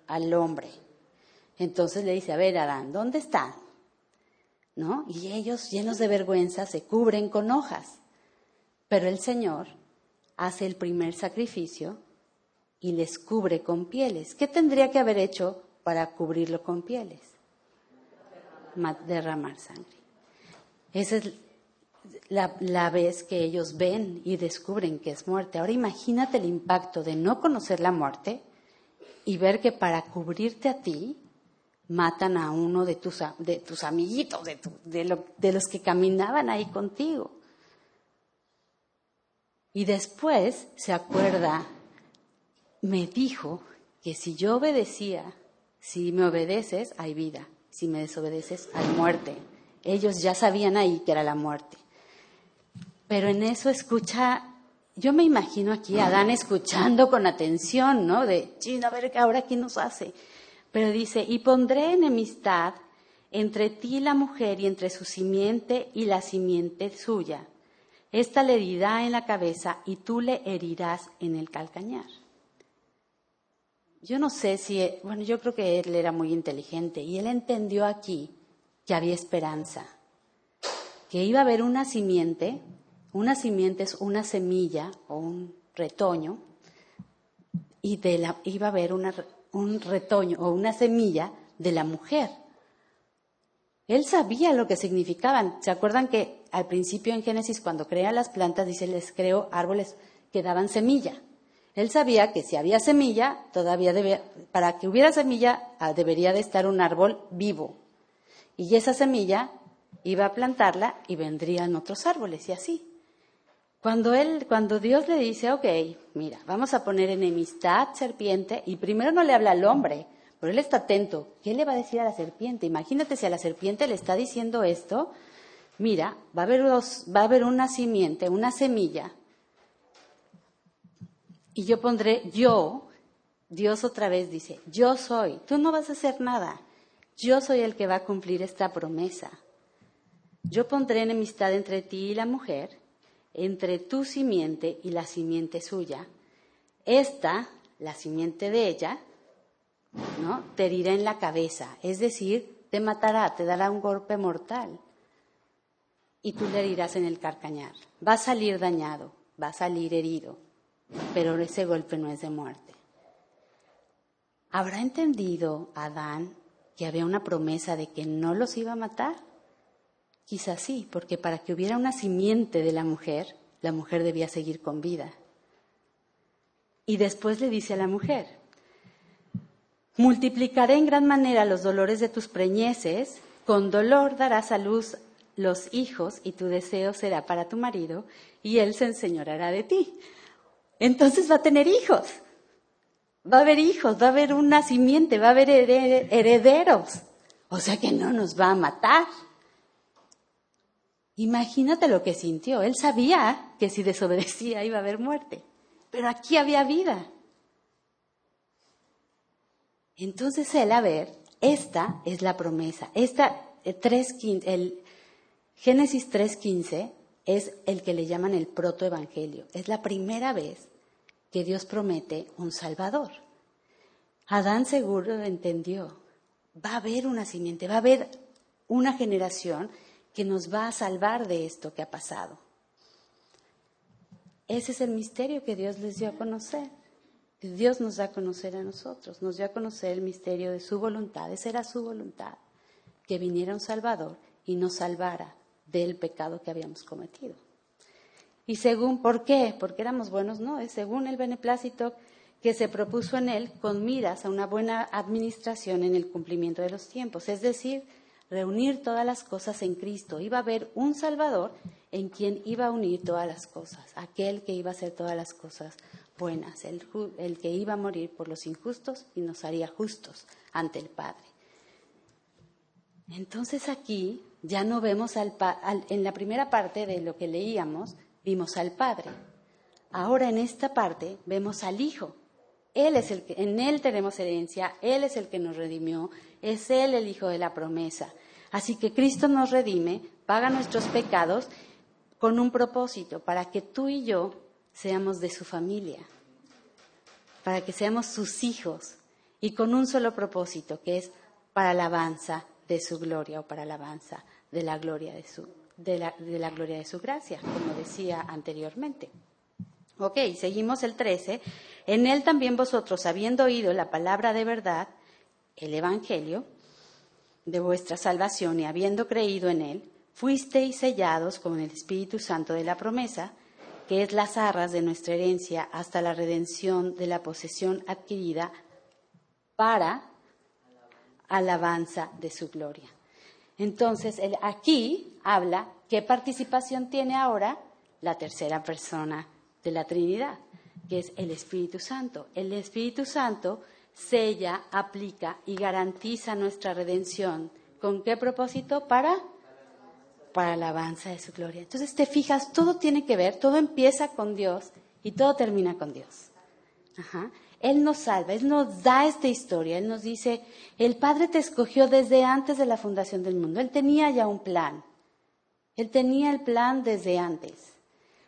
Al hombre. Entonces le dice, a ver, Adán, ¿dónde está? ¿No? Y ellos, llenos de vergüenza, se cubren con hojas. Pero el Señor hace el primer sacrificio y les cubre con pieles. ¿Qué tendría que haber hecho para cubrirlo con pieles? Derramar sangre. Esa es la, vez que ellos ven y descubren que es muerte. Ahora imagínate el impacto de no conocer la muerte y ver que para cubrirte a ti matan a uno de tus, de tus amiguitos, de, de los que caminaban ahí contigo. Y después se acuerda, me dijo que si yo obedecía, si me obedeces, hay vida, si me desobedeces, hay muerte. Ellos ya sabían ahí que era la muerte. Pero en eso escucha, yo me imagino aquí a Adán escuchando con atención, ¿no? De, chino, a ver ahora qué nos hace. Pero dice, y pondré enemistad entre ti y la mujer y entre su simiente y la simiente suya esta le herirá en la cabeza y tú le herirás en el calcañar. Yo no sé si, bueno, yo creo que él era muy inteligente y él entendió aquí que había esperanza, que iba a haber una simiente, una simiente es una semilla o un retoño, y de iba a haber un retoño o una semilla de la mujer. Él sabía lo que significaban. ¿Se acuerdan que al principio en Génesis, cuando crea las plantas, dice, les creo árboles que daban semilla? Él sabía que si había semilla, todavía para que hubiera semilla, ah, debería de estar un árbol vivo. Y esa semilla iba a plantarla y vendrían otros árboles y así. Cuando él, cuando Dios le dice, ok, mira, vamos a poner enemistad, serpiente, y primero no le habla al hombre, pero él está atento. ¿Qué le va a decir a la serpiente? Imagínate si a la serpiente le está diciendo esto. Mira, va a haber, va a haber una simiente, una semilla. Y yo pondré yo, Dios otra vez dice, yo soy, tú no vas a hacer nada. Yo soy el que va a cumplir esta promesa. Yo pondré enemistad entre ti y la mujer, entre tu simiente y la simiente suya. Esta, la simiente de ella, ¿no? Te herirá en la cabeza, es decir, te matará, te dará un golpe mortal y tú le herirás en el carcañar. Va a salir dañado, va a salir herido, pero ese golpe no es de muerte. ¿Habrá entendido Adán que había una promesa de que no los iba a matar? Quizás sí, porque para que hubiera una simiente de la mujer, la mujer debía seguir con vida. Y después le dice a la mujer, Multiplicaré en gran manera los dolores de tus preñeces, con dolor darás a luz los hijos y tu deseo será para tu marido y él se enseñorará de ti. Entonces va a tener hijos, va a haber hijos, va a haber un nacimiento, va a haber herederos. O sea que no nos va a matar. Imagínate lo que sintió. Él sabía que si desobedecía iba a haber muerte, pero aquí había vida. Entonces él, a ver, esta es la promesa. Esta, eh, el Génesis 3.15 es el que le llaman el protoevangelio. Es la primera vez que Dios promete un Salvador. Adán seguro entendió. Va a haber una simiente, va a haber una generación que nos va a salvar de esto que ha pasado. Ese es el misterio que Dios les dio a conocer. Dios nos da a conocer a nosotros, nos dio a conocer el misterio de su voluntad. Esa era su voluntad, que viniera un Salvador y nos salvara del pecado que habíamos cometido. Y según, ¿por qué? Porque éramos buenos, no, es según el beneplácito que se propuso en él con miras a una buena administración en el cumplimiento de los tiempos, es decir, reunir todas las cosas en Cristo. Iba a haber un Salvador en quien iba a unir todas las cosas, aquel que iba a hacer todas las cosas buenas, el, que iba a morir por los injustos y nos haría justos ante el Padre. Entonces aquí ya no vemos al, en la primera parte de lo que leíamos, vimos al Padre. Ahora en esta parte vemos al Hijo. Él es el que, en Él tenemos herencia, Él es el que nos redimió, es Él el Hijo de la promesa. Así que Cristo nos redime, paga nuestros pecados con un propósito, para que tú y yo seamos de su familia, para que seamos sus hijos y con un solo propósito, que es para alabanza de su gloria o para alabanza de la gloria de su, de la, de la gloria de su gracia, como decía anteriormente. Ok, seguimos el 13. En él también vosotros, habiendo oído la palabra de verdad, el Evangelio, de vuestra salvación y habiendo creído en él, fuisteis sellados con el Espíritu Santo de la promesa, que es las arras de nuestra herencia hasta la redención de la posesión adquirida para alabanza de su gloria. Entonces, aquí habla qué participación tiene ahora la tercera persona de la Trinidad, que es el Espíritu Santo. El Espíritu Santo sella, aplica y garantiza nuestra redención. ¿Con qué propósito? Para para la alabanza de su gloria. Entonces te fijas, todo tiene que ver, todo empieza con Dios y todo termina con Dios. Él nos salva, Él nos da esta historia, Él nos dice, el Padre te escogió desde antes de la fundación del mundo, Él tenía ya un plan, Él tenía el plan desde antes.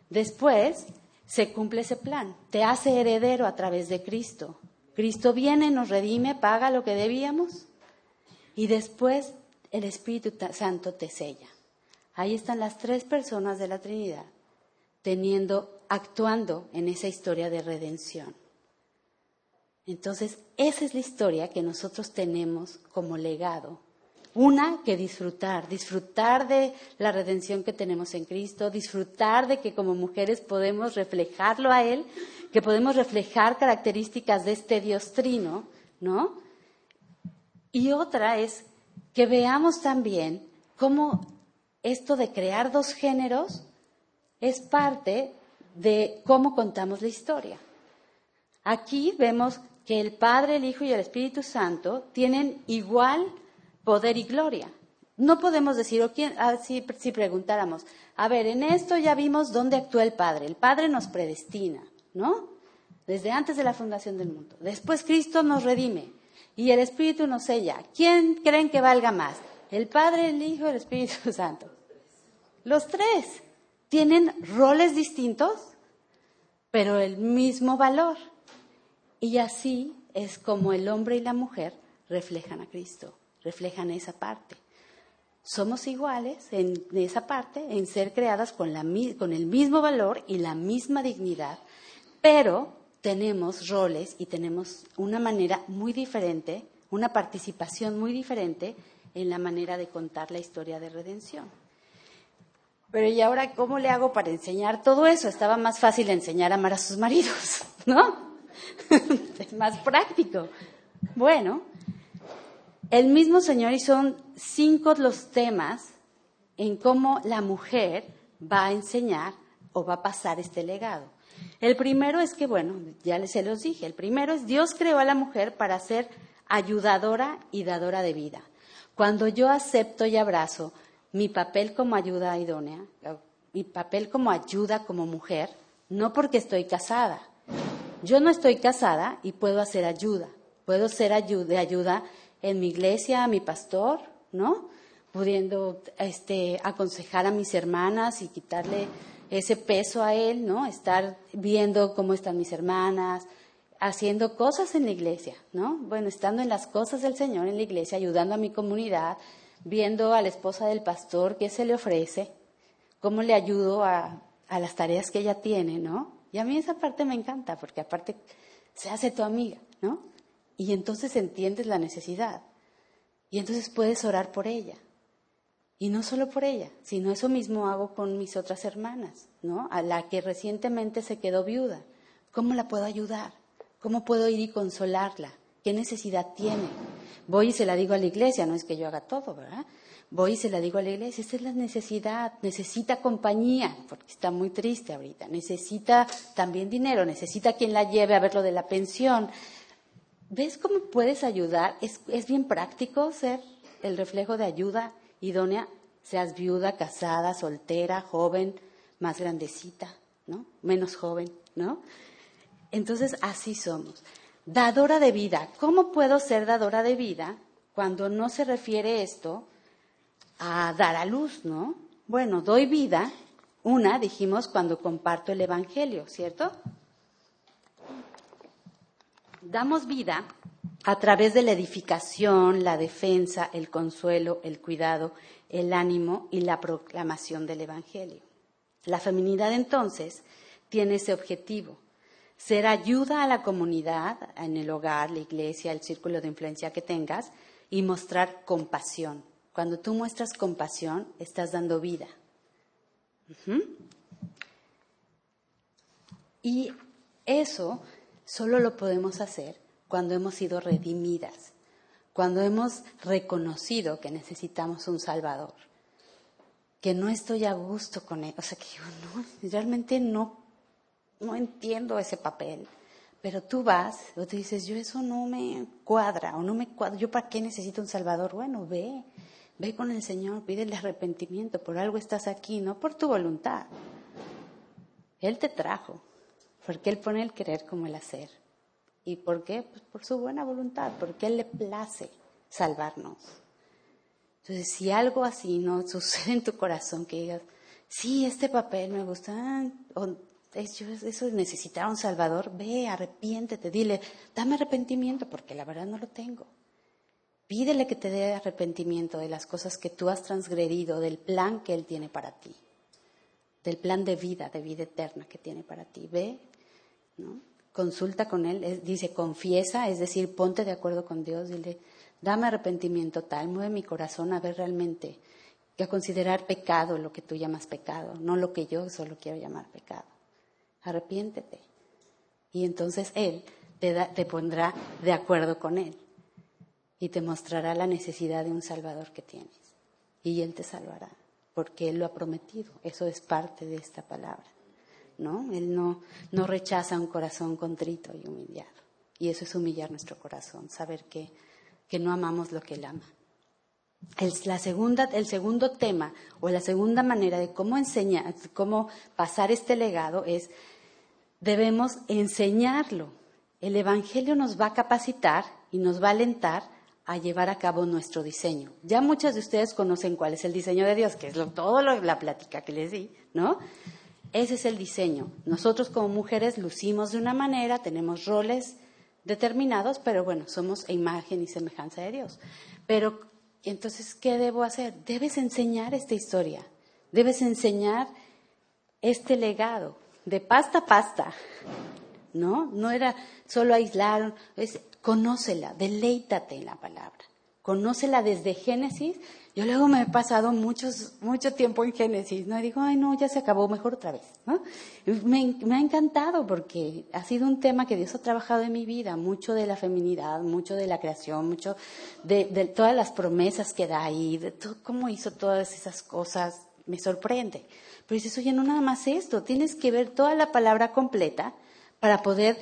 Después se cumple ese plan, te hace heredero a través de Cristo. Cristo viene, nos redime, paga lo que debíamos y después el Espíritu Santo te sella. Ahí están las tres personas de la Trinidad teniendo, actuando en esa historia de redención. Entonces, esa es la historia que nosotros tenemos como legado. Una, que disfrutar, disfrutar de la redención que tenemos en Cristo, disfrutar de que como mujeres podemos reflejarlo a Él, que podemos reflejar características de este Dios trino, ¿no? Y otra es que veamos también cómo esto de crear dos géneros es parte de cómo contamos la historia. Aquí vemos que el Padre, el Hijo y el Espíritu Santo tienen igual poder y gloria. No podemos decir, o quién, ah, si, si preguntáramos, a ver, en esto ya vimos dónde actúa el Padre. El Padre nos predestina, ¿no? Desde antes de la fundación del mundo. Después Cristo nos redime y el Espíritu nos sella. ¿Quién creen que valga más? El Padre, el Hijo el Espíritu Santo. Los tres tienen roles distintos, pero el mismo valor. Y así es como el hombre y la mujer reflejan a Cristo, reflejan esa parte. Somos iguales en esa parte, en ser creadas con, con el mismo valor y la misma dignidad, pero tenemos roles y tenemos una manera muy diferente, una participación muy diferente en la manera de contar la historia de redención. Pero ¿y ahora cómo le hago para enseñar todo eso? Estaba más fácil enseñar a amar a sus maridos, ¿no? es más práctico. Bueno, el mismo Señor hizo cinco los temas en cómo la mujer va a enseñar o va a pasar este legado. El primero es que, bueno, ya se los dije, el primero es Dios creó a la mujer para ser ayudadora y dadora de vida. Cuando yo acepto y abrazo mi papel como ayuda idónea, mi papel como ayuda como mujer, no porque estoy casada. Yo no estoy casada y puedo hacer ayuda. Puedo ser de ayuda en mi iglesia, a mi pastor, ¿no? Pudiendo este, aconsejar a mis hermanas y quitarle ese peso a él, ¿no? Estar viendo cómo están mis hermanas, haciendo cosas en la iglesia, ¿no? Bueno, estando en las cosas del Señor en la iglesia, ayudando a mi comunidad, viendo a la esposa del pastor qué se le ofrece, cómo le ayudo a, a las tareas que ella tiene, ¿no? Y a mí esa parte me encanta, porque aparte se hace tu amiga, ¿no? Y entonces entiendes la necesidad. Y entonces puedes orar por ella. Y no solo por ella, sino eso mismo hago con mis otras hermanas, ¿no? A la que recientemente se quedó viuda. ¿Cómo la puedo ayudar? ¿Cómo puedo ir y consolarla? ¿Qué necesidad tiene? Voy y se la digo a la iglesia, no es que yo haga todo, ¿verdad? Voy y se la digo a la iglesia, esta es la necesidad, necesita compañía, porque está muy triste ahorita, necesita también dinero, necesita quien la lleve a ver lo de la pensión. ¿Ves cómo puedes ayudar? Es, es bien práctico ser el reflejo de ayuda idónea, seas viuda, casada, soltera, joven, más grandecita, ¿no? Menos joven, ¿no? Entonces, así somos. Dadora de vida. ¿Cómo puedo ser dadora de vida cuando no se refiere esto a dar a luz, ¿no? Bueno, doy vida, una, dijimos, cuando comparto el Evangelio, ¿cierto? Damos vida a través de la edificación, la defensa, el consuelo, el cuidado, el ánimo y la proclamación del Evangelio. La feminidad entonces tiene ese objetivo, ser ayuda a la comunidad, en el hogar, la iglesia, el círculo de influencia que tengas, y mostrar compasión. Cuando tú muestras compasión, estás dando vida. Y eso solo lo podemos hacer cuando hemos sido redimidas, cuando hemos reconocido que necesitamos un Salvador, que no estoy a gusto con él, o sea que yo no, realmente no no entiendo ese papel. Pero tú vas o te dices, yo eso no me cuadra o no me cuadra, yo para qué necesito un Salvador. Bueno, ve, ve con el Señor, pídele arrepentimiento, por algo estás aquí, no por tu voluntad. Él te trajo, porque Él pone el querer como el hacer. ¿Y por qué? Pues por su buena voluntad, porque Él le place salvarnos. Entonces, si algo así no sucede en tu corazón, que digas, sí, este papel me gusta, o eso es necesitar un Salvador, ve, arrepiéntete, dile, dame arrepentimiento, porque la verdad no lo tengo. Pídele que te dé arrepentimiento de las cosas que tú has transgredido, del plan que Él tiene para ti, del plan de vida, de vida eterna que tiene para ti. Ve, ¿no? consulta con Él, dice, confiesa, es decir, ponte de acuerdo con Dios, dile, dame arrepentimiento tal, mueve mi corazón a ver realmente, a considerar pecado lo que tú llamas pecado, no lo que yo solo quiero llamar pecado arrepiéntete. Y entonces Él te, pondrá de acuerdo con Él y te mostrará la necesidad de un Salvador que tienes. Y Él te salvará, porque Él lo ha prometido. Eso es parte de esta palabra. ¿no? Él no, no rechaza un corazón contrito y humillado. Y eso es humillar nuestro corazón, saber que, que no amamos lo que Él ama. El, la segunda, el segundo tema o la segunda manera de cómo enseñar, cómo pasar este legado es debemos enseñarlo. El Evangelio nos va a capacitar y nos va a alentar a llevar a cabo nuestro diseño. Ya muchas de ustedes conocen cuál es el diseño de Dios, que es lo, todo la plática que les di, ¿no? Ese es el diseño. Nosotros como mujeres lucimos de una manera, tenemos roles determinados, pero bueno, somos imagen y semejanza de Dios. Pero entonces, ¿qué debo hacer? Debes enseñar esta historia, debes enseñar este legado de pasta a pasta, ¿no? No era solo aislar, es conócela, deleítate en la palabra, conócela desde Génesis. Yo luego me he pasado muchos, mucho tiempo en Génesis, ¿no? Digo, ay, no, ya se acabó, mejor otra vez. Me, ha encantado porque ha sido un tema que Dios ha trabajado en mi vida, mucho de la feminidad, mucho de la creación, mucho de, de todas las promesas que da ahí, de todo, cómo hizo todas esas cosas, me sorprende. Pero dices, oye, no nada más esto, tienes que ver toda la palabra completa para poder,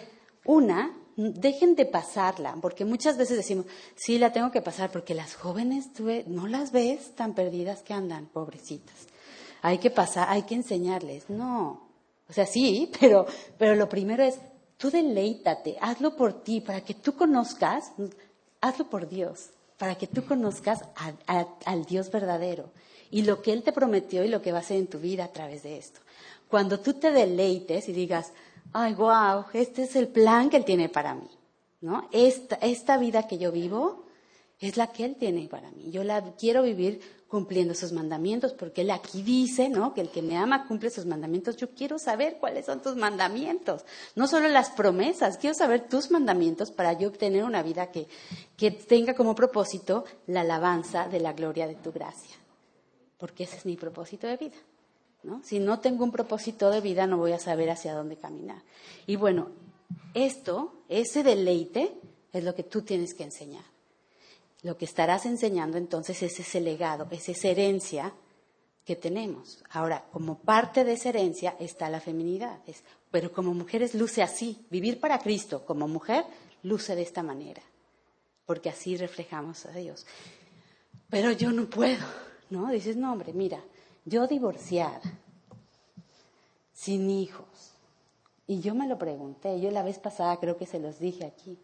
una, dejen de pasarla, porque muchas veces decimos, sí, la tengo que pasar, porque las jóvenes, tú no las ves tan perdidas que andan, pobrecitas. Hay que pasar, hay que enseñarles. No, o sea, sí, pero, pero lo primero es, tú deleítate, hazlo por ti, para que tú conozcas, hazlo por Dios, para que tú conozcas al Dios verdadero y lo que Él te prometió y lo que va a hacer en tu vida a través de esto. Cuando tú te deleites y digas, ay, wow, este es el plan que Él tiene para mí, ¿no? Esta, esta vida que yo vivo es la que Él tiene para mí. Yo la quiero vivir cumpliendo sus mandamientos, porque Él aquí dice, ¿no? Que el que me ama cumple sus mandamientos. Yo quiero saber cuáles son tus mandamientos, no solo las promesas, quiero saber tus mandamientos para yo obtener una vida que, que tenga como propósito la alabanza de la gloria de tu gracia porque ese es mi propósito de vida. Si no tengo un propósito de vida, no voy a saber hacia dónde caminar. Y bueno, esto, ese deleite, es lo que tú tienes que enseñar. Lo que estarás enseñando entonces es ese legado, es esa herencia que tenemos. Ahora, como parte de esa herencia está la feminidad, pero como mujeres luce así. Vivir para Cristo como mujer luce de esta manera, porque así reflejamos a Dios. Pero yo no puedo, ¿no? Dices, no, hombre, mira, yo divorciada, sin hijos. Y yo me lo pregunté, yo la vez pasada creo que se los dije aquí.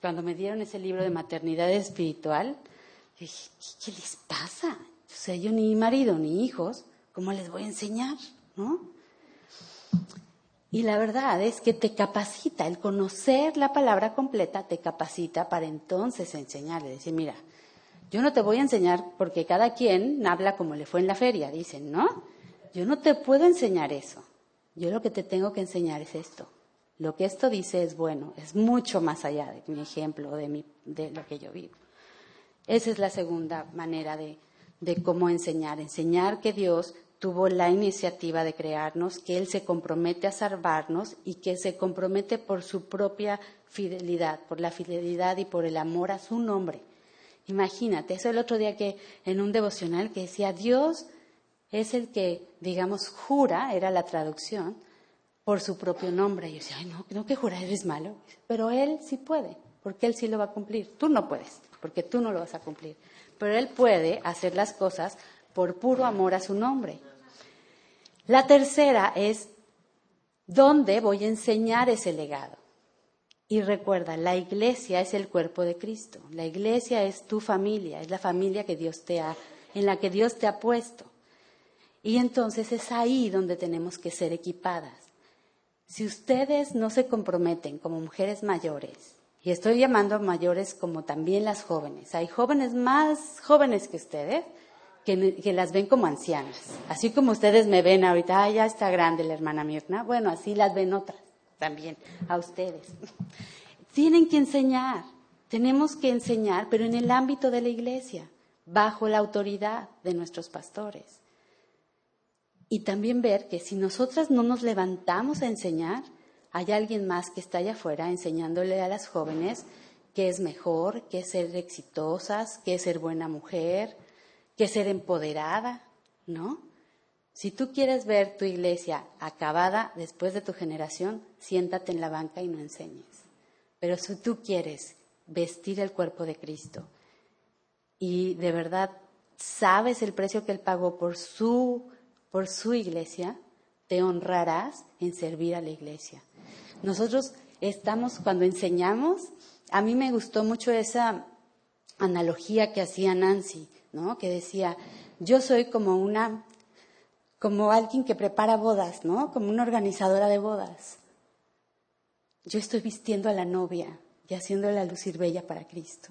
Cuando me dieron ese libro de maternidad espiritual, dije, ¿qué, les pasa? O sea, yo ni marido ni hijos, ¿cómo les voy a enseñar? ¿No? Y la verdad es que te capacita, el conocer la palabra completa te capacita para entonces enseñarle, decir, mira, yo no te voy a enseñar porque cada quien habla como le fue en la feria, dicen, ¿no? Yo no te puedo enseñar eso. Yo lo que te tengo que enseñar es esto. Lo que esto dice es bueno, es mucho más allá de mi ejemplo, de, mi, de lo que yo vivo. Esa es la segunda manera de, de cómo enseñar. Enseñar que Dios tuvo la iniciativa de crearnos, que Él se compromete a salvarnos y que se compromete por su propia fidelidad, por la fidelidad y por el amor a su nombre. Imagínate, eso el otro día que en un devocional que decía, Dios es el que, digamos, jura, era la traducción, por su propio nombre. Y yo decía, ay, no, no que jurar es malo. Pero Él sí puede, porque Él sí lo va a cumplir. Tú no puedes, porque tú no lo vas a cumplir. Pero Él puede hacer las cosas por puro amor a su nombre. La tercera es, ¿dónde voy a enseñar ese legado? Y recuerda, la iglesia es el cuerpo de Cristo. La iglesia es tu familia, es la familia que Dios te ha, en la que Dios te ha puesto. Y entonces es ahí donde tenemos que ser equipadas. Si ustedes no se comprometen como mujeres mayores, y estoy llamando a mayores como también las jóvenes, hay jóvenes más jóvenes que ustedes que, las ven como ancianas. Así como ustedes me ven ahorita, ah, ya está grande la hermana Mirna, bueno, así las ven otras también, a ustedes. Tienen que enseñar, tenemos que enseñar, pero en el ámbito de la iglesia, bajo la autoridad de nuestros pastores. Y también ver que si nosotras no nos levantamos a enseñar, hay alguien más que está allá afuera enseñándole a las jóvenes qué es mejor, qué es ser exitosas, qué es ser buena mujer, qué es ser empoderada, ¿no? Si tú quieres ver tu iglesia acabada después de tu generación, siéntate en la banca y no enseñes. Pero si tú quieres vestir el cuerpo de Cristo y de verdad sabes el precio que Él pagó por su por su iglesia, te honrarás en servir a la iglesia. Nosotros estamos, cuando enseñamos, a mí me gustó mucho esa analogía que hacía Nancy, ¿no? Que decía, yo soy como una, como alguien que prepara bodas, ¿no? Como una organizadora de bodas. Yo estoy vistiendo a la novia y haciéndola lucir bella para Cristo.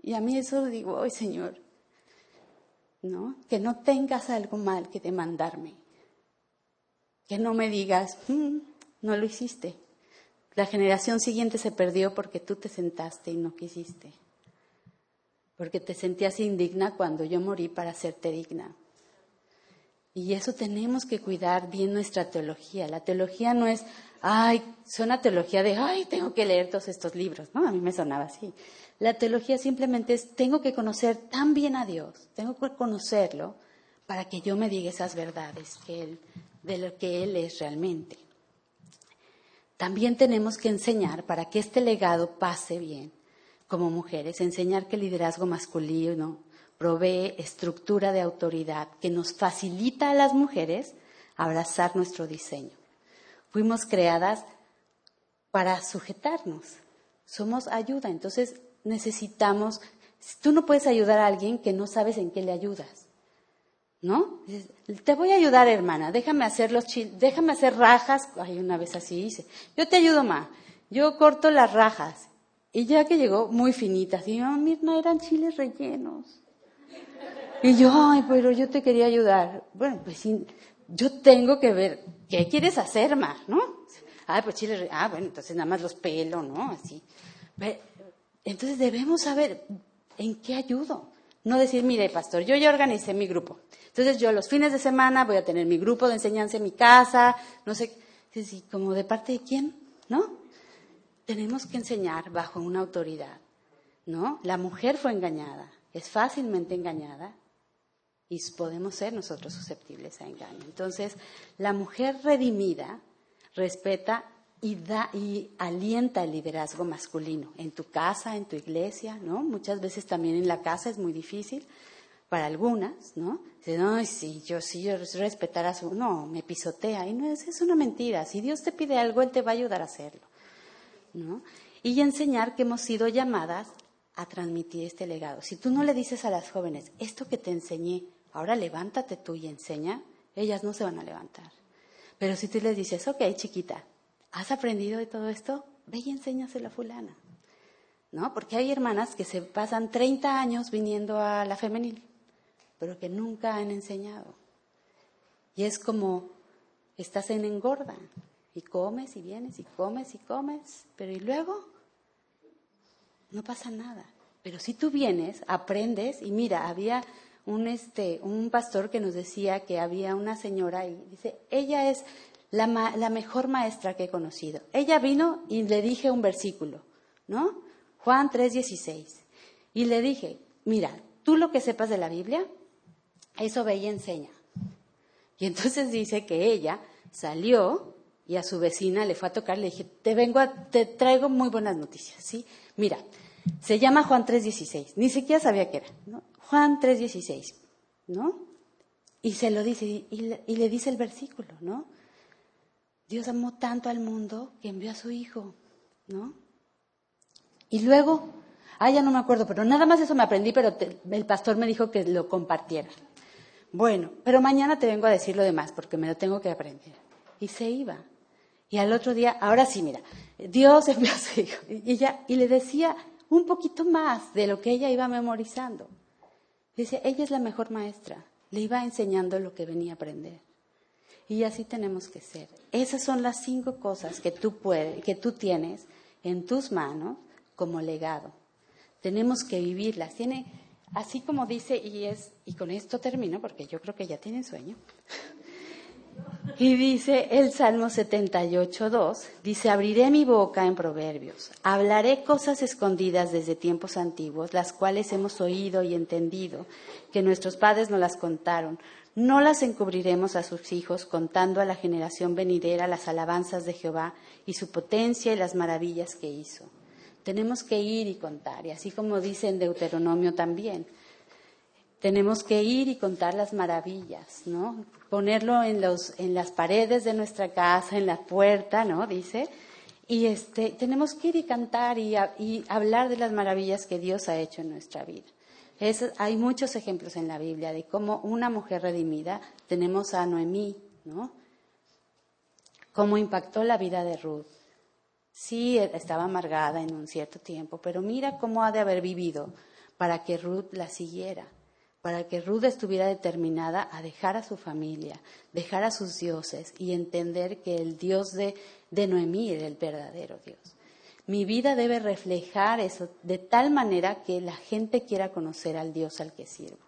Y a mí eso digo, ay Señor, ¿no? Que no tengas algo mal que demandarme. Que no me digas, mm, no lo hiciste. La generación siguiente se perdió porque tú te sentaste y no quisiste. Porque te sentías indigna cuando yo morí para hacerte digna. Y eso tenemos que cuidar bien nuestra teología. La teología no es, ay, suena teología de, ay, tengo que leer todos estos libros, ¿no? A mí me sonaba así. La teología simplemente es, tengo que conocer tan bien a Dios, tengo que conocerlo para que yo me diga esas verdades de lo que Él es realmente. También tenemos que enseñar para que este legado pase bien como mujeres, enseñar que el liderazgo masculino provee estructura de autoridad que nos facilita a las mujeres abrazar nuestro diseño. Fuimos creadas para sujetarnos, somos ayuda, entonces necesitamos, tú no puedes ayudar a alguien que no sabes en qué le ayudas. ¿No? Te voy a ayudar, hermana, déjame hacer los déjame hacer rajas. Ay, una vez así hice. Yo te ayudo, ma. Yo corto las rajas. Y ya que llegó muy finitas, y no eran chiles rellenos. Y yo, ay, pero yo te quería ayudar. Bueno, pues yo tengo que ver, ¿qué quieres hacer, ma? ¿No? Ay, pues rellenos. Ah, bueno, entonces nada más los pelo, ¿no? Así. Entonces debemos saber en qué ayudo. No decir, mire, pastor, yo ya organicé mi grupo. Entonces yo los fines de semana voy a tener mi grupo de enseñanza en mi casa, no sé, como de parte de quién, ¿no? Tenemos que enseñar bajo una autoridad. ¿no? La mujer fue engañada, es fácilmente engañada y podemos ser nosotros susceptibles a engaño. Entonces, la mujer redimida respeta y da y alienta el liderazgo masculino en tu casa, en tu iglesia, ¿no? Muchas veces también en la casa es muy difícil para algunas, ¿no? Dicen, ay, sí, yo sí, yo respetar a su... No, me pisotea. Y no es, es una mentira. Si Dios te pide algo, Él te va a ayudar a hacerlo, ¿no? Y enseñar que hemos sido llamadas a transmitir este legado. Si tú no le dices a las jóvenes, esto que te enseñé, ahora levántate tú y enseña, ellas no se van a levantar. Pero si tú les dices, ok, chiquita, ¿has aprendido de todo esto? Ve y enséñaselo a fulana. ¿No? Porque hay hermanas que se pasan 30 años viniendo a la femenil pero que nunca han enseñado. Y es como estás en engorda y comes y vienes y comes y comes, pero y luego no pasa nada. Pero si tú vienes, aprendes y mira, había un este un pastor que nos decía que había una señora y dice, ella es la, la mejor maestra que he conocido. Ella vino y le dije un versículo, ¿no? Juan 3:16. Y le dije, mira, tú lo que sepas de la Biblia, eso ve y enseña. Y entonces dice que ella salió y a su vecina le fue a tocar, le dije, te vengo a, te traigo muy buenas noticias, ¿sí? Mira, se llama Juan 3.16, ni siquiera sabía qué era, ¿no? Juan 3.16, ¿no? Y se lo dice, y, y le dice el versículo, ¿no? Dios amó tanto al mundo que envió a su Hijo, ¿no? Y luego, ah, ya no me acuerdo, pero nada más eso me aprendí, pero el pastor me dijo que lo compartiera. Bueno, pero mañana te vengo a decir lo demás porque me lo tengo que aprender. Y se iba. Y al otro día, ahora sí, mira, Dios envió a su hijo. Y, le decía un poquito más de lo que ella iba memorizando. Dice, ella es la mejor maestra. Le iba enseñando lo que venía a aprender. Y así tenemos que ser. Esas son las cinco cosas que tú, puedes, que tú tienes en tus manos como legado. Tenemos que vivirlas. Tiene, Así como dice, y es, y con esto termino porque yo creo que ya tienen sueño. Y dice el Salmo 78.2, dice, abriré mi boca en proverbios, hablaré cosas escondidas desde tiempos antiguos, las cuales hemos oído y entendido, que nuestros padres nos las contaron. No las encubriremos a sus hijos, contando a la generación venidera las alabanzas de Jehová y su potencia y las maravillas que hizo. Tenemos que ir y contar, y así como dice en Deuteronomio también, tenemos que ir y contar las maravillas, ¿no? Ponerlo en, los, en las paredes de nuestra casa, en la puerta, ¿no? Dice. Y este, tenemos que ir y cantar y, hablar de las maravillas que Dios ha hecho en nuestra vida. hay muchos ejemplos en la Biblia de cómo una mujer redimida, tenemos a Noemí, ¿no? Cómo impactó la vida de Ruth. Sí, estaba amargada en un cierto tiempo, pero mira cómo ha de haber vivido para que Ruth la siguiera, para que Ruth estuviera determinada a dejar a su familia, dejar a sus dioses y entender que el Dios de, Noemí era el verdadero Dios. Mi vida debe reflejar eso de tal manera que la gente quiera conocer al Dios al que sirvo,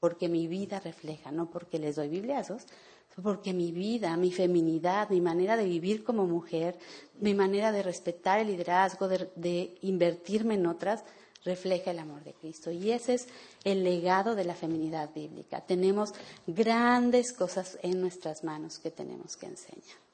porque mi vida refleja, no porque les doy bibliazos, porque mi vida, mi feminidad, mi manera de vivir como mujer, mi manera de respetar el liderazgo, de, invertirme en otras, refleja el amor de Cristo. Y ese es el legado de la feminidad bíblica. Tenemos grandes cosas en nuestras manos que tenemos que enseñar.